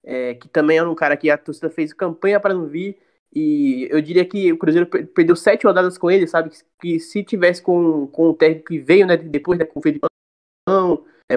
é, que também era um cara que a torcida fez campanha para não vir, e eu diria que o Cruzeiro perdeu sete rodadas com ele, sabe? Que, se tivesse com, com o técnico que veio, né, depois, né, com o Felipe é,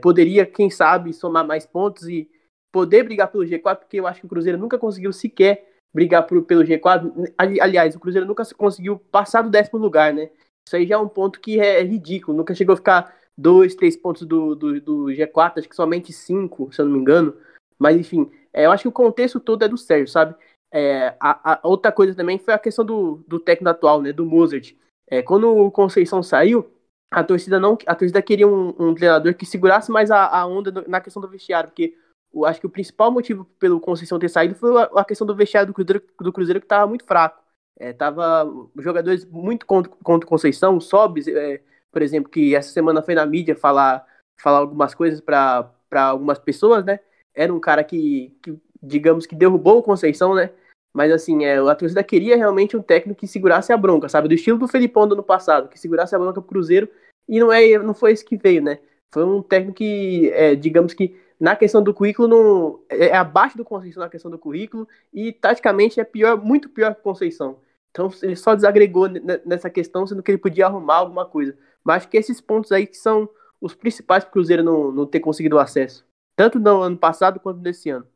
poderia, quem sabe, somar mais pontos e poder brigar pelo G4, porque eu acho que o Cruzeiro nunca conseguiu sequer brigar por, pelo G4. Aliás, o Cruzeiro nunca conseguiu passar do décimo lugar, né? Isso aí já é um ponto que é ridículo. Nunca chegou a ficar dois, três pontos do, do, do G4, acho que somente cinco, se eu não me engano. Mas enfim, é, eu acho que o contexto todo é do Sérgio, sabe? É, a, a, outra coisa também foi a questão do, do técnico atual, né? Do Mozart. É, quando o Conceição saiu, a torcida não a torcida queria um, um treinador que segurasse mais a, a onda na questão do vestiário, porque eu acho que o principal motivo pelo Conceição ter saído foi a, a questão do vestiário do Cruzeiro, do Cruzeiro que estava muito fraco. É, tava jogadores muito contra, contra o Conceição, Sobes, é, por exemplo, que essa semana foi na mídia falar, falar algumas coisas para algumas pessoas, né? Era um cara que, que, digamos que derrubou o Conceição, né? Mas assim, é, a torcida queria realmente um técnico que segurasse a bronca, sabe? Do estilo do Felipão do ano passado, que segurasse a bronca pro Cruzeiro, e não, é, não foi esse que veio, né? Foi um técnico que, é, digamos que, na questão do currículo, não, é, é abaixo do Conceição na questão do currículo, e taticamente é pior, muito pior que o Conceição. Então ele só desagregou nessa questão, sendo que ele podia arrumar alguma coisa. Mas acho que esses pontos aí que são os principais para o Cruzeiro não, não ter conseguido acesso. Tanto no ano passado quanto nesse ano.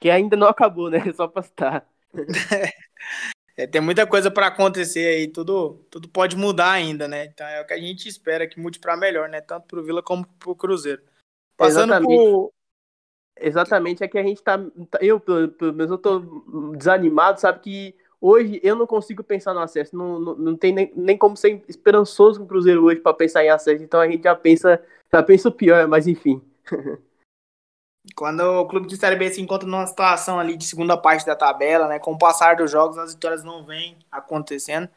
Que ainda não acabou, né? Só para citar. É, tem muita coisa para acontecer aí, tudo, tudo pode mudar ainda, né? Então é o que a gente espera que mude para melhor, né? Tanto para o Vila como para o Cruzeiro. Passando por, Exatamente, é que a gente tá. tá eu, pelo menos, eu tô desanimado, sabe? Que hoje eu não consigo pensar no acesso. Não, não, não tem nem, nem como ser esperançoso com o Cruzeiro hoje para pensar em acesso. Então a gente já pensa, já pensa o pior, mas enfim. Quando o clube de Série B se encontra numa situação ali de segunda parte da tabela, né? Com o passar dos jogos, as vitórias não vêm acontecendo.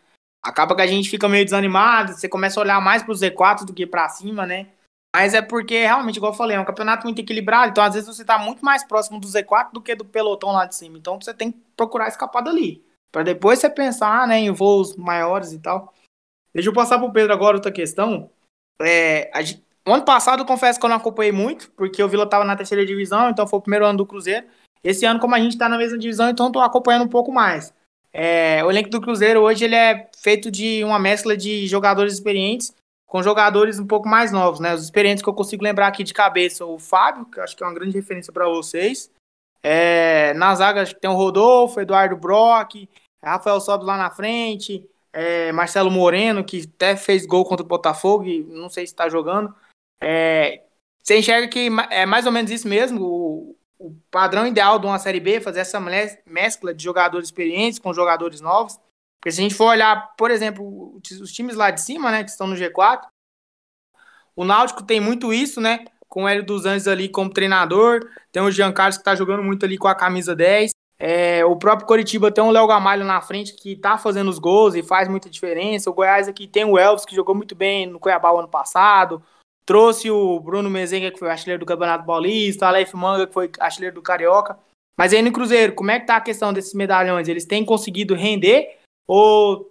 Acaba que a gente fica meio desanimado, você começa a olhar mais pro Z4 do que para cima, né? Mas é porque, realmente, igual eu falei, é um campeonato muito equilibrado. Então, às vezes, você tá muito mais próximo do Z4 do que do pelotão lá de cima. Então, você tem que procurar escapar dali. para depois você pensar né, em voos maiores e tal. Deixa eu passar pro Pedro agora outra questão. É, a, o ano passado, confesso que eu não acompanhei muito, porque o Vila tava na terceira divisão, então foi o primeiro ano do Cruzeiro. Esse ano, como a gente tá na mesma divisão, então tô acompanhando um pouco mais. É, o elenco do Cruzeiro hoje ele é feito de uma mescla de jogadores experientes com jogadores um pouco mais novos, né? Os experientes que eu consigo lembrar aqui de cabeça, o Fábio, que acho que é uma grande referência para vocês. É, na zaga tem o Rodolfo, Eduardo Brock, Rafael Sobes lá na frente, é, Marcelo Moreno, que até fez gol contra o Botafogo, e não sei se está jogando. É, você enxerga que é mais ou menos isso mesmo, o, o padrão ideal de uma Série B, fazer essa mescla de jogadores experientes com jogadores novos. Porque se a gente for olhar, por exemplo, os times lá de cima, né, que estão no G4, o Náutico tem muito isso, né? Com o Hélio dos Anjos ali como treinador, tem o Jean Carlos que tá jogando muito ali com a camisa 10. É, o próprio Coritiba tem o Léo Gamalho na frente que tá fazendo os gols e faz muita diferença. O Goiás aqui tem o Elvis que jogou muito bem no Cuiabá o ano passado. Trouxe o Bruno Mezenga, que foi artilheiro do Campeonato Paulista, Aleph Manga, que foi artilheiro do Carioca. Mas aí no Cruzeiro, como é que tá a questão desses medalhões? Eles têm conseguido render ou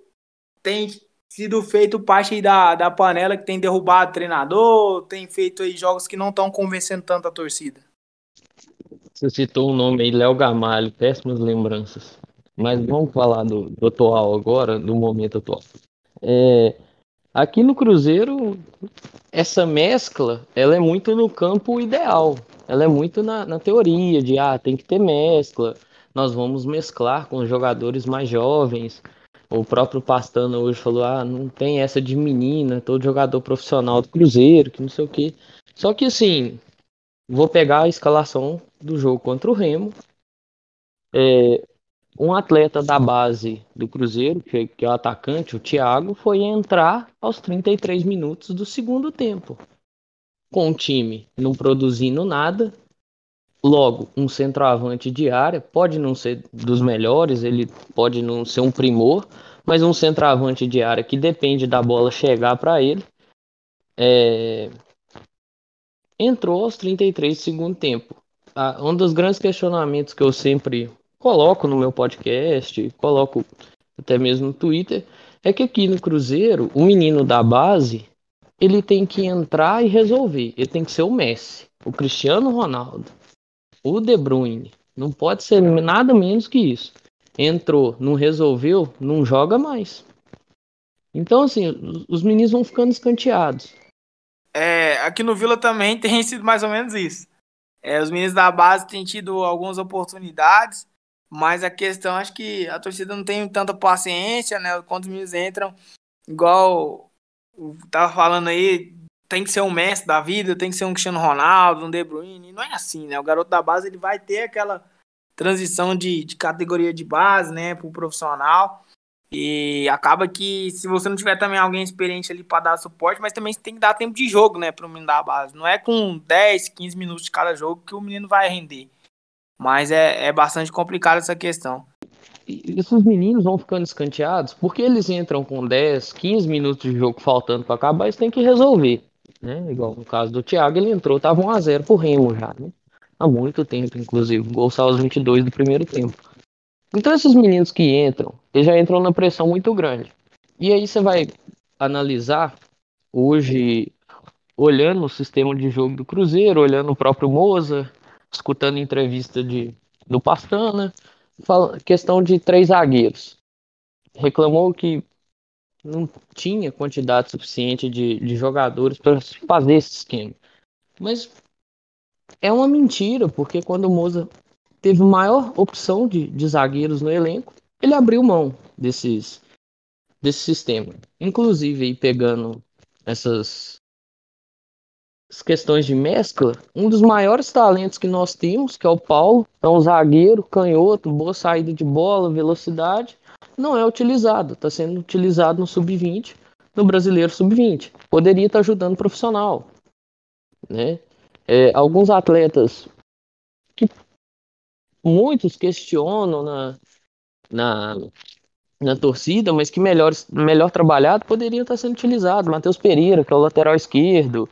tem sido feito parte da, da panela que tem derrubado o treinador, tem feito aí jogos que não estão convencendo tanto a torcida? Você citou o nome aí, Léo Gamalho, péssimas lembranças. Mas vamos falar do, do atual agora, do momento atual. É, aqui no Cruzeiro, essa mescla, ela é muito no campo ideal. Ela é muito na, na teoria de, ah, tem que ter mescla, nós vamos mesclar com os jogadores mais jovens, o próprio Pastano hoje falou: ah, não tem essa de menina, todo jogador profissional do Cruzeiro, que não sei o quê. Só que assim, vou pegar a escalação do jogo contra o Remo. É, um atleta da base do Cruzeiro, que, que é o atacante, o Thiago, foi entrar aos 33 minutos do segundo tempo. Com o time não produzindo nada, Logo, um centroavante de área pode não ser dos melhores, ele pode não ser um primor, mas um centroavante de área que depende da bola chegar para ele. É... Entrou aos 33 do segundo tempo. Ah, um dos grandes questionamentos que eu sempre coloco no meu podcast, coloco até mesmo no Twitter, é que aqui no Cruzeiro, o menino da base, ele tem que entrar e resolver. Ele tem que ser o Messi, o Cristiano Ronaldo o De Bruyne não pode ser nada menos que isso. Entrou, não resolveu, não joga mais. Então, assim, os meninos vão ficando escanteados. É, aqui no Vila também tem sido mais ou menos isso. É, os meninos da base têm tido algumas oportunidades, mas a questão acho que a torcida não tem tanta paciência, né? Quando os meninos entram, igual tava falando aí, tem que ser um Messi da vida, tem que ser um Cristiano Ronaldo, um De Bruyne. Não é assim, né? O garoto da base ele vai ter aquela transição de, de categoria de base, né, para o profissional. E acaba que se você não tiver também alguém experiente ali para dar suporte, mas também tem que dar tempo de jogo, né, para o menino da base. Não é com 10, 15 minutos de cada jogo que o menino vai render. Mas é, é bastante complicado essa questão. E esses meninos vão ficando escanteados porque eles entram com 10, 15 minutos de jogo faltando para acabar, eles têm que resolver né? Igual no caso do Thiago, ele entrou, tava 1 a 0 pro Remo já, né? Há muito tempo, inclusive. Gol saiu aos 22 do primeiro tempo. Então esses meninos que entram, eles já entram na pressão muito grande. E aí você vai analisar hoje, olhando o sistema de jogo do Cruzeiro, olhando o próprio Moza, escutando entrevista de, do Pastana, fala, questão de três zagueiros. Reclamou que não tinha quantidade suficiente de, de jogadores para fazer esse esquema. Mas é uma mentira, porque quando o Moza teve maior opção de, de zagueiros no elenco, ele abriu mão desses desse sistema. Inclusive pegando essas questões de mescla, um dos maiores talentos que nós temos, que é o Paulo, é um zagueiro, canhoto, boa saída de bola, velocidade, não é utilizado, está sendo utilizado no sub-20, no brasileiro sub-20. Poderia estar tá ajudando o profissional. Né? É, alguns atletas que muitos questionam na, na, na torcida, mas que melhor, melhor trabalhado poderia estar sendo utilizado. Matheus Pereira, que é o lateral esquerdo,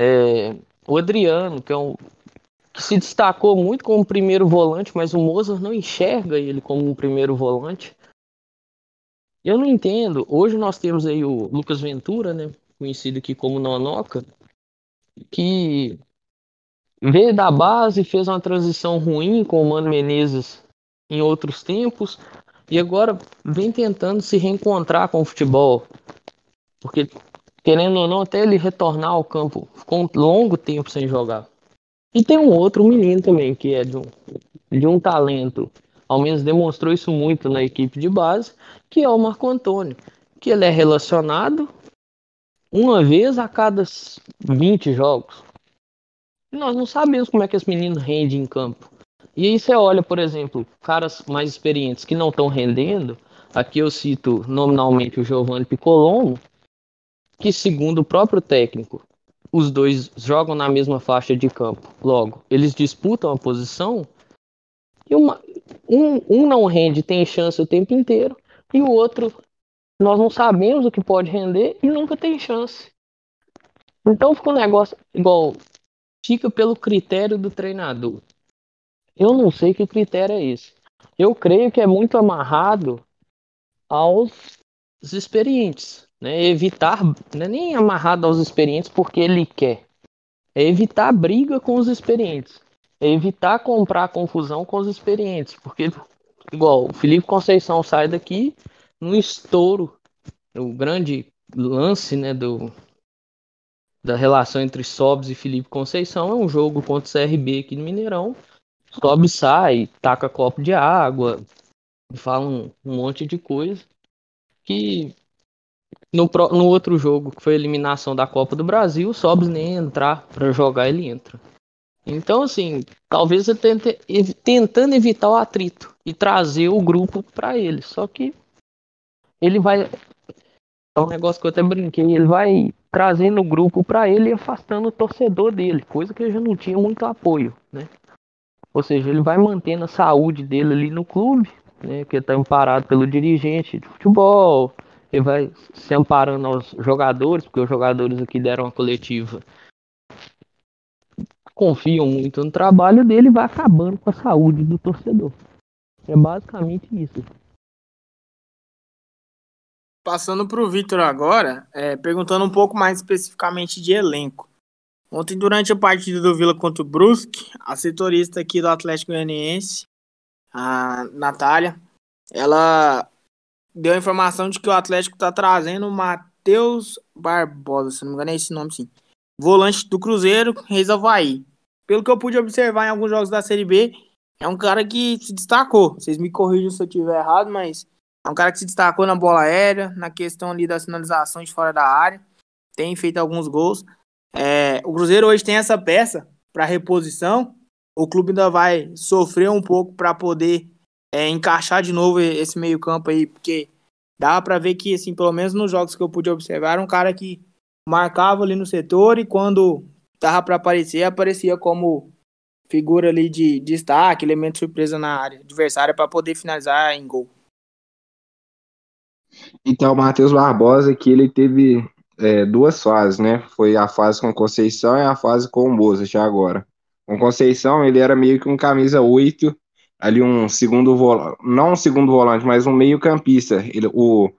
é, o Adriano, que é um que se destacou muito como primeiro volante, mas o Mozart não enxerga ele como um primeiro volante. Eu não entendo. Hoje nós temos aí o Lucas Ventura, né, conhecido aqui como Nonoca, que veio da base, fez uma transição ruim com o Mano Menezes em outros tempos e agora vem tentando se reencontrar com o futebol. Porque, querendo ou não, até ele retornar ao campo, ficou um longo tempo sem jogar. E tem um outro menino também, que é de um, de um talento, ao menos demonstrou isso muito na equipe de base, que é o Marco Antônio, que ele é relacionado uma vez a cada 20 jogos. E nós não sabemos como é que esse menino rende em campo. E aí você olha, por exemplo, caras mais experientes que não estão rendendo. Aqui eu cito nominalmente o Giovanni Piccolombo, que segundo o próprio técnico, os dois jogam na mesma faixa de campo. Logo, eles disputam a posição e uma, um, um não rende, tem chance o tempo inteiro, e o outro nós não sabemos o que pode render e nunca tem chance. Então fica um negócio igual fica pelo critério do treinador. Eu não sei que critério é esse. Eu creio que é muito amarrado aos experientes, né? Evitar, não é nem amarrado aos experientes porque ele quer. É evitar briga com os experientes. É evitar comprar confusão com os experientes, porque igual o Felipe Conceição sai daqui no estouro, o grande lance, né, do da relação entre Sobs e Felipe Conceição é um jogo contra o CRB aqui no Mineirão. Sobe sai, taca copo de água, fala um, um monte de coisa. Que no, no outro jogo, que foi a eliminação da Copa do Brasil, o Sobs nem entrar para jogar, ele entra. Então, assim, talvez ele tente, tentando evitar o atrito e trazer o grupo para ele. Só que ele vai. É um negócio que eu até brinquei. Ele vai trazendo o grupo para ele e afastando o torcedor dele, coisa que já não tinha muito apoio, né? Ou seja, ele vai mantendo a saúde dele ali no clube, né? Que está amparado pelo dirigente de futebol, ele vai se amparando aos jogadores, porque os jogadores aqui deram uma coletiva confiam muito no trabalho dele e vai acabando com a saúde do torcedor. É basicamente isso. Passando para o Vitor agora, é, perguntando um pouco mais especificamente de elenco. Ontem, durante a partida do Vila contra o Brusque, a setorista aqui do Atlético Goianiense, a Natália, ela deu a informação de que o Atlético está trazendo o Matheus Barbosa, se não me engano é esse nome sim, volante do Cruzeiro, Reis Havaí. Pelo que eu pude observar em alguns jogos da Série B, é um cara que se destacou. Vocês me corrijam se eu estiver errado, mas é um cara que se destacou na bola aérea, na questão ali das finalizações fora da área. Tem feito alguns gols. É, o Cruzeiro hoje tem essa peça para reposição. O clube ainda vai sofrer um pouco para poder é, encaixar de novo esse meio-campo aí, porque dá para ver que, assim, pelo menos nos jogos que eu pude observar, era um cara que marcava ali no setor e quando tava para aparecer, aparecia como figura ali de, de destaque, elemento surpresa na área adversária para poder finalizar em gol. Então, o Matheus Barbosa que ele teve é, duas fases, né? Foi a fase com Conceição e a fase com o Mozart agora. Com Conceição, ele era meio que um camisa 8, ali um segundo volante, não um segundo volante, mas um meio campista. Ele, o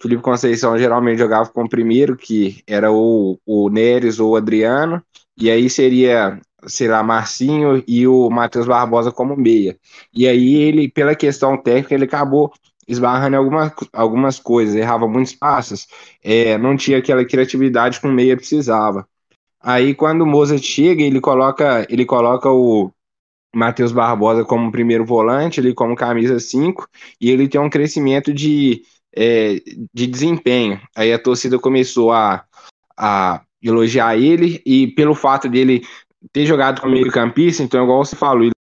Felipe Conceição geralmente jogava com o primeiro, que era o, o Neres ou o Adriano, e aí seria, sei lá, Marcinho e o Matheus Barbosa como meia. E aí ele, pela questão técnica, ele acabou esbarrando em algumas, algumas coisas, errava muitos passos, é, não tinha aquela criatividade que o meia precisava. Aí quando o Mozart chega, ele coloca, ele coloca o Matheus Barbosa como primeiro volante, ele como camisa 5, e ele tem um crescimento de, é, de desempenho. Aí a torcida começou a, a elogiar ele e pelo fato dele ter jogado como meio campista, então igual você falou, ele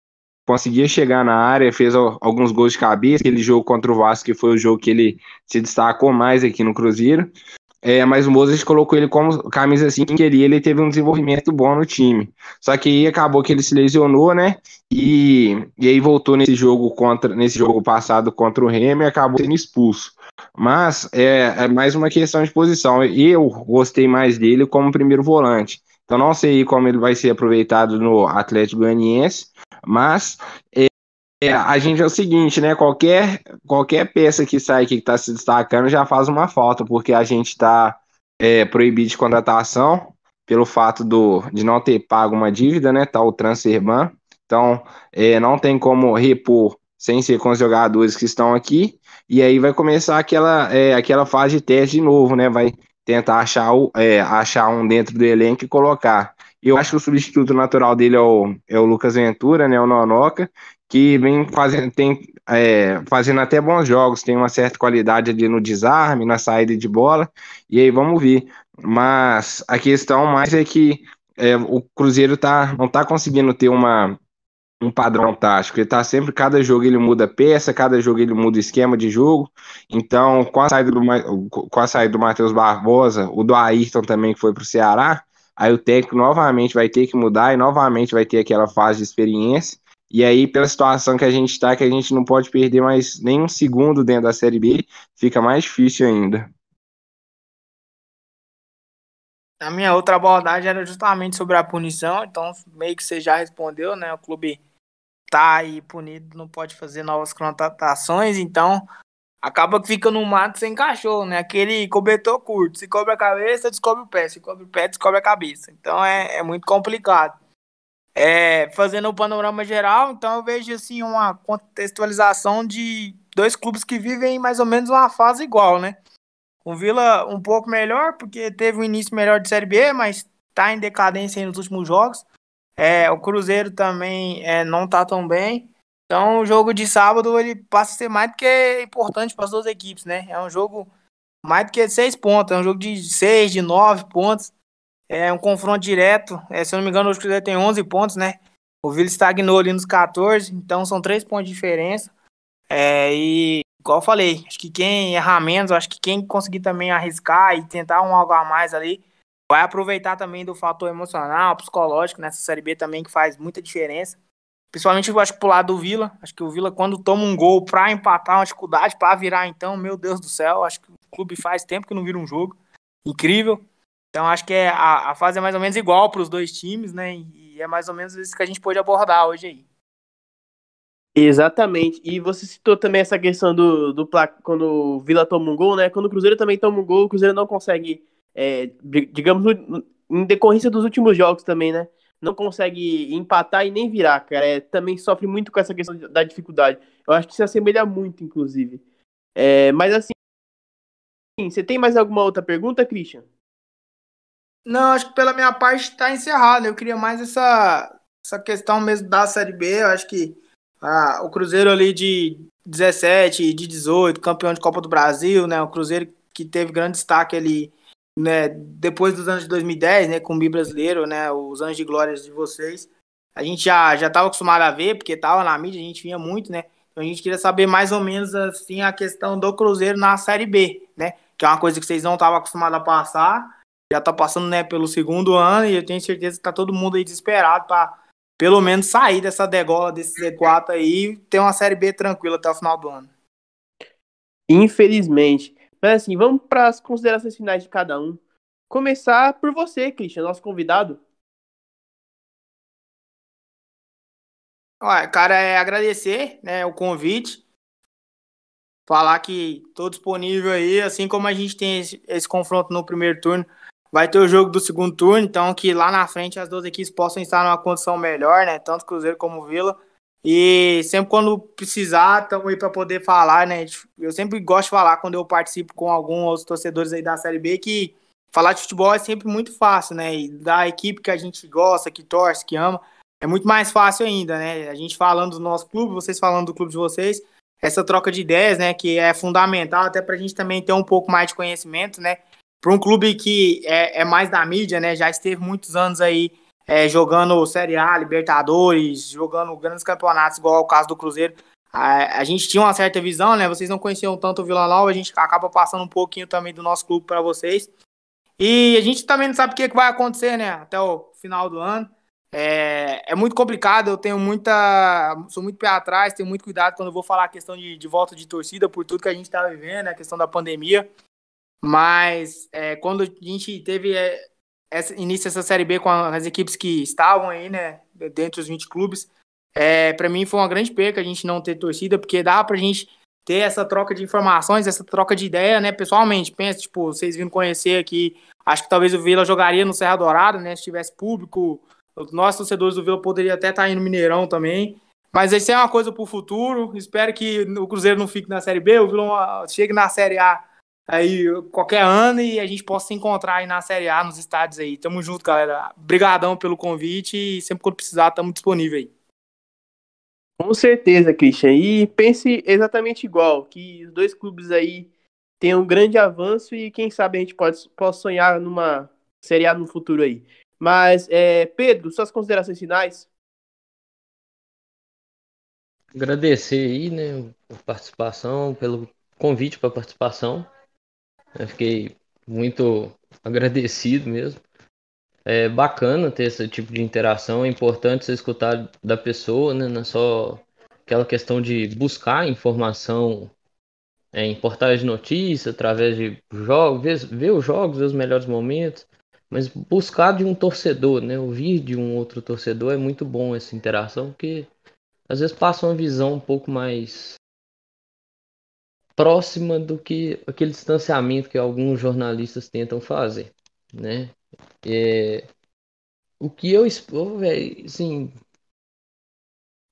conseguia chegar na área, fez alguns gols de cabeça, aquele jogo contra o Vasco que foi o jogo que ele se destacou mais aqui no Cruzeiro. É, mas o Moses colocou ele como camisa assim que queria, ele teve um desenvolvimento bom no time. Só que aí acabou que ele se lesionou, né? E, e aí voltou nesse jogo contra nesse jogo passado contra o Remy e acabou sendo expulso. Mas é, é, mais uma questão de posição. Eu gostei mais dele como primeiro volante. Então não sei como ele vai ser aproveitado no Atlético Goianiense, mas é, é, a gente é o seguinte, né? Qualquer, qualquer peça que sai aqui que está se destacando já faz uma falta, porque a gente está é, proibido de contratação pelo fato do, de não ter pago uma dívida, né? Tá o Transferban. Então, é, não tem como repor sem ser com os jogadores que estão aqui. E aí vai começar aquela, é, aquela fase de teste de novo, né? Vai tentar achar, o, é, achar um dentro do elenco e colocar. Eu acho que o substituto natural dele é o, é o Lucas Ventura, né? O Nonoca que vem fazendo, tem, é, fazendo até bons jogos, tem uma certa qualidade ali no desarme, na saída de bola, e aí vamos ver. Mas a questão mais é que é, o Cruzeiro tá, não está conseguindo ter uma, um padrão tático. Ele tá sempre, cada jogo ele muda peça, cada jogo ele muda esquema de jogo. Então, com a saída do, com a saída do Matheus Barbosa, o do Ayrton também que foi para o Ceará, aí o técnico novamente vai ter que mudar e novamente vai ter aquela fase de experiência. E aí, pela situação que a gente está, que a gente não pode perder mais nem um segundo dentro da Série B, fica mais difícil ainda. A minha outra abordagem era justamente sobre a punição, então meio que você já respondeu, né? O clube tá aí punido, não pode fazer novas contratações, então acaba que fica no mato sem cachorro, né? Aquele cobertor curto, se cobre a cabeça, descobre o pé, se cobre o pé, descobre a cabeça. Então é, é muito complicado. É, fazendo o panorama geral, então eu vejo assim uma contextualização de dois clubes que vivem mais ou menos uma fase igual, né? O Vila um pouco melhor, porque teve um início melhor de Série B, mas está em decadência nos últimos jogos. É, o Cruzeiro também é, não está tão bem. Então o jogo de sábado ele passa a ser mais do que importante para as duas equipes, né? É um jogo mais do que seis pontos, é um jogo de seis, de nove pontos. É um confronto direto. É, se eu não me engano, o Cruzeiro tem 11 pontos, né? O Vila estagnou ali nos 14, então são três pontos de diferença. É, e, igual eu falei, acho que quem errar menos, acho que quem conseguir também arriscar e tentar um algo a mais ali, vai aproveitar também do fator emocional, psicológico nessa Série B também, que faz muita diferença. Principalmente, eu acho que pro lado do Vila. Acho que o Vila, quando toma um gol pra empatar, uma dificuldade pra virar, então, meu Deus do céu, acho que o clube faz tempo que não vira um jogo. Incrível. Então acho que é, a, a fase é mais ou menos igual para os dois times, né? E é mais ou menos isso que a gente pôde abordar hoje aí. Exatamente. E você citou também essa questão do, do quando o Vila toma um gol, né? Quando o Cruzeiro também toma um gol, o Cruzeiro não consegue, é, digamos, em decorrência dos últimos jogos também, né? Não consegue empatar e nem virar, cara. É, também sofre muito com essa questão da dificuldade. Eu acho que se assemelha muito, inclusive. É, mas assim, você tem mais alguma outra pergunta, Christian? Não, acho que pela minha parte está encerrado. Eu queria mais essa, essa questão mesmo da Série B. Eu acho que ah, o Cruzeiro ali de 17, de 18, campeão de Copa do Brasil, né? O Cruzeiro que teve grande destaque ali, né? Depois dos anos de 2010, né? Com o Bi brasileiro, né? Os anos de glórias de vocês. A gente já já estava acostumado a ver, porque estava na mídia, a gente vinha muito, né? Então a gente queria saber mais ou menos assim a questão do Cruzeiro na Série B, né? Que é uma coisa que vocês não estavam acostumados a passar já tá passando né, pelo segundo ano e eu tenho certeza que tá todo mundo aí desesperado para pelo menos sair dessa degola desse Z4 aí e ter uma série B tranquila até o final do ano. Infelizmente. Mas assim, vamos para as considerações finais de cada um. Começar por você, Christian, nosso convidado. Olha, cara, é agradecer né, o convite. Falar que estou disponível aí, assim como a gente tem esse, esse confronto no primeiro turno Vai ter o jogo do segundo turno, então que lá na frente as duas equipes possam estar numa condição melhor, né? Tanto Cruzeiro como Vila. E sempre quando precisar, estamos aí para poder falar, né? Eu sempre gosto de falar quando eu participo com alguns torcedores aí da Série B que falar de futebol é sempre muito fácil, né? E da equipe que a gente gosta, que torce, que ama, é muito mais fácil ainda, né? A gente falando do nosso clube, vocês falando do clube de vocês, essa troca de ideias, né? Que é fundamental até para a gente também ter um pouco mais de conhecimento, né? Para um clube que é, é, mais da mídia, né? Já esteve muitos anos aí é, jogando Série A, Libertadores, jogando grandes campeonatos, igual o caso do Cruzeiro. A, a, gente tinha uma certa visão, né? Vocês não conheciam tanto o Vila Nova, a gente acaba passando um pouquinho também do nosso clube para vocês. E a gente também não sabe o que, que vai acontecer, né? Até o final do ano. É, é muito complicado, eu tenho muita. Sou muito pé atrás, tenho muito cuidado quando eu vou falar a questão de, de volta de torcida, por tudo que a gente está vivendo, a questão da pandemia. Mas é, quando a gente teve é, essa, início essa Série B com as equipes que estavam aí, né, dentro dos 20 clubes, é, para mim foi uma grande perca a gente não ter torcida, porque dá pra gente ter essa troca de informações, essa troca de ideia, né, pessoalmente. Pensa, tipo, vocês vindo conhecer aqui, acho que talvez o Vila jogaria no Serra Dourada, né, se tivesse público, nós torcedores do Vila poderia até estar tá indo no Mineirão também. Mas isso é uma coisa para o futuro. Espero que o Cruzeiro não fique na Série B, o Vila chegue na Série A aí qualquer ano e a gente possa se encontrar aí na Série A, nos estádios aí. Tamo junto, galera. Obrigadão pelo convite e sempre quando precisar, estamos disponíveis aí. Com certeza, Christian. E pense exatamente igual, que os dois clubes aí têm um grande avanço e quem sabe a gente pode, pode sonhar numa Série A no futuro aí. Mas, é, Pedro, suas considerações finais? Agradecer aí, né, a participação, pelo convite para participação. Eu fiquei muito agradecido mesmo. É bacana ter esse tipo de interação, é importante você escutar da pessoa, né? Não é só aquela questão de buscar informação é, em portais de notícia, através de jogos, ver, ver os jogos, ver os melhores momentos, mas buscar de um torcedor, né? Ouvir de um outro torcedor é muito bom essa interação, porque às vezes passa uma visão um pouco mais próxima do que aquele distanciamento que alguns jornalistas tentam fazer, né? É, o que eu velho, assim,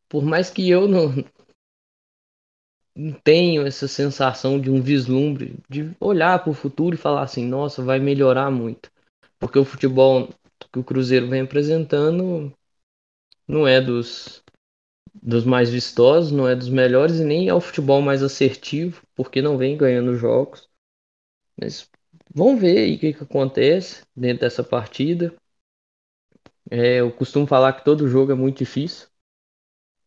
por mais que eu não, não tenho essa sensação de um vislumbre, de olhar para o futuro e falar assim, nossa, vai melhorar muito, porque o futebol que o Cruzeiro vem apresentando não é dos dos mais vistosos, não é dos melhores e nem é o futebol mais assertivo, porque não vem ganhando jogos. Mas vamos ver aí o que, que acontece dentro dessa partida. É, eu costumo falar que todo jogo é muito difícil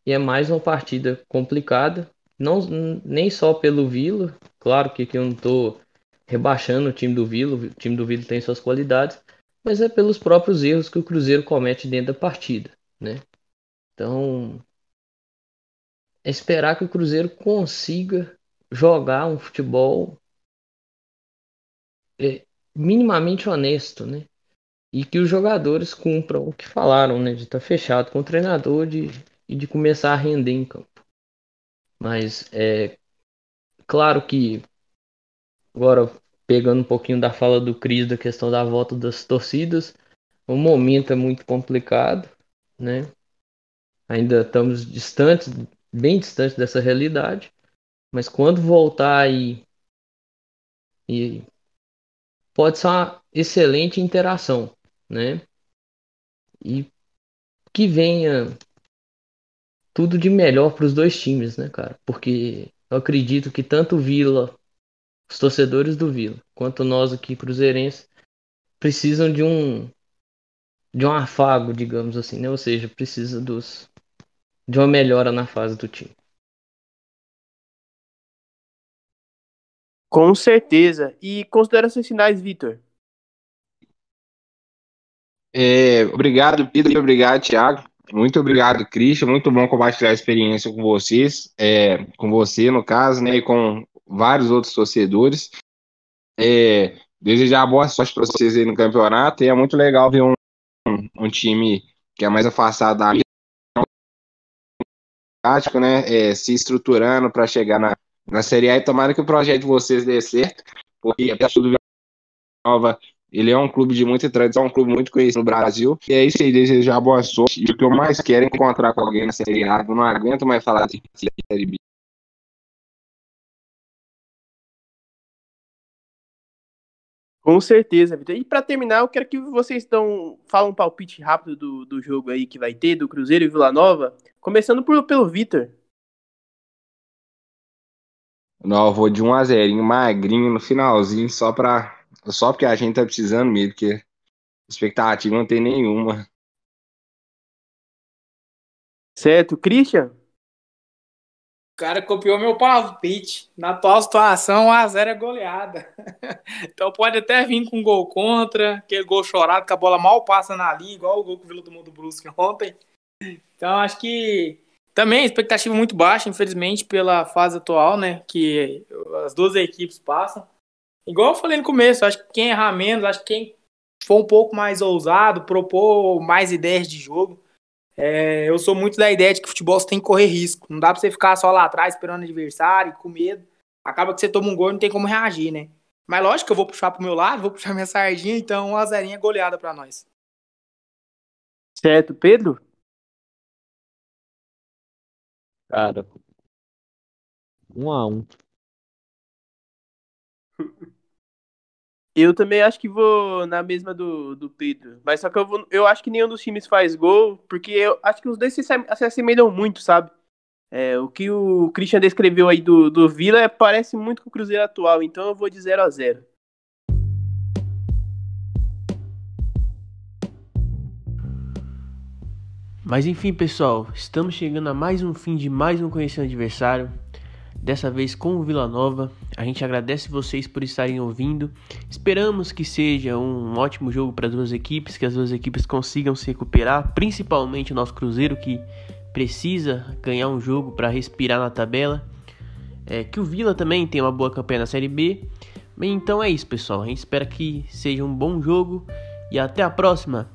e é mais uma partida complicada, não nem só pelo Vila, claro que, que eu não estou rebaixando o time do Vila, o time do Vila tem suas qualidades, mas é pelos próprios erros que o Cruzeiro comete dentro da partida, né? Então, é esperar que o Cruzeiro consiga jogar um futebol é, minimamente honesto, né? E que os jogadores cumpram o que falaram, né? De estar fechado com o treinador de, e de começar a render em campo. Mas é claro que agora pegando um pouquinho da fala do Cris da questão da volta das torcidas, o momento é muito complicado, né? Ainda estamos distantes bem distante dessa realidade, mas quando voltar e, e pode ser uma excelente interação, né? E que venha tudo de melhor para os dois times, né, cara? Porque eu acredito que tanto o Vila, os torcedores do Vila, quanto nós aqui cruzeirenses precisam de um de um afago, digamos assim, né? Ou seja, precisa dos de uma melhora na fase do time. Com certeza. E considerações finais, Vitor? É, obrigado, Pedro. Obrigado, Thiago. Muito obrigado, Christian. Muito bom compartilhar a experiência com vocês, é, com você, no caso, né, e com vários outros torcedores. É, desejar boa sorte para vocês aí no campeonato. E é muito legal ver um, um time que é mais afastado da tático, né, é, se estruturando para chegar na, na Série A e tomara que o projeto de vocês dê certo, porque a Nova ele é um clube de muita tradição, um clube muito conhecido no Brasil. E é isso aí, desejar boa sorte. E o que eu mais quero é encontrar com alguém na Série A. Eu não aguento mais falar de Série B. Com certeza, Vitor. E para terminar, eu quero que vocês dão, falam um palpite rápido do, do jogo aí que vai ter, do Cruzeiro e Vila Nova. Começando por, pelo Vitor. Não, eu vou de 1 a 0 magrinho no finalzinho, só para só porque a gente tá precisando mesmo, porque expectativa não tem nenhuma. Certo, Christian? Cara copiou meu palpite. Na atual situação, 1x0 é goleada. então pode até vir com gol contra, aquele gol chorado, que a bola mal passa na linha, igual o gol que o Vila do Brusque ontem. Então acho que também expectativa muito baixa, infelizmente, pela fase atual, né? Que as duas equipes passam. Igual eu falei no começo, acho que quem errar menos, acho que quem for um pouco mais ousado, propor mais ideias de jogo, é, eu sou muito da ideia de que futebol você tem que correr risco. Não dá pra você ficar só lá atrás esperando o adversário, com medo. Acaba que você toma um gol e não tem como reagir, né? Mas lógico que eu vou puxar pro meu lado, vou puxar minha sardinha, então uma zerinha goleada para nós. Certo, Pedro? Cara, um a um. Eu também acho que vou na mesma do, do Pedro. Mas só que eu, vou, eu acho que nenhum dos times faz gol, porque eu acho que os dois se, se assemelham muito, sabe? É, o que o Christian descreveu aí do, do Vila parece muito com o Cruzeiro atual, então eu vou de 0 a 0 Mas enfim, pessoal, estamos chegando a mais um fim de mais um Conhecendo Adversário dessa vez com o Vila Nova. A gente agradece vocês por estarem ouvindo. Esperamos que seja um ótimo jogo para as duas equipes, que as duas equipes consigam se recuperar, principalmente o nosso Cruzeiro que precisa ganhar um jogo para respirar na tabela. É, que o Vila também tenha uma boa campanha na Série B. Então é isso, pessoal. A gente espera que seja um bom jogo e até a próxima.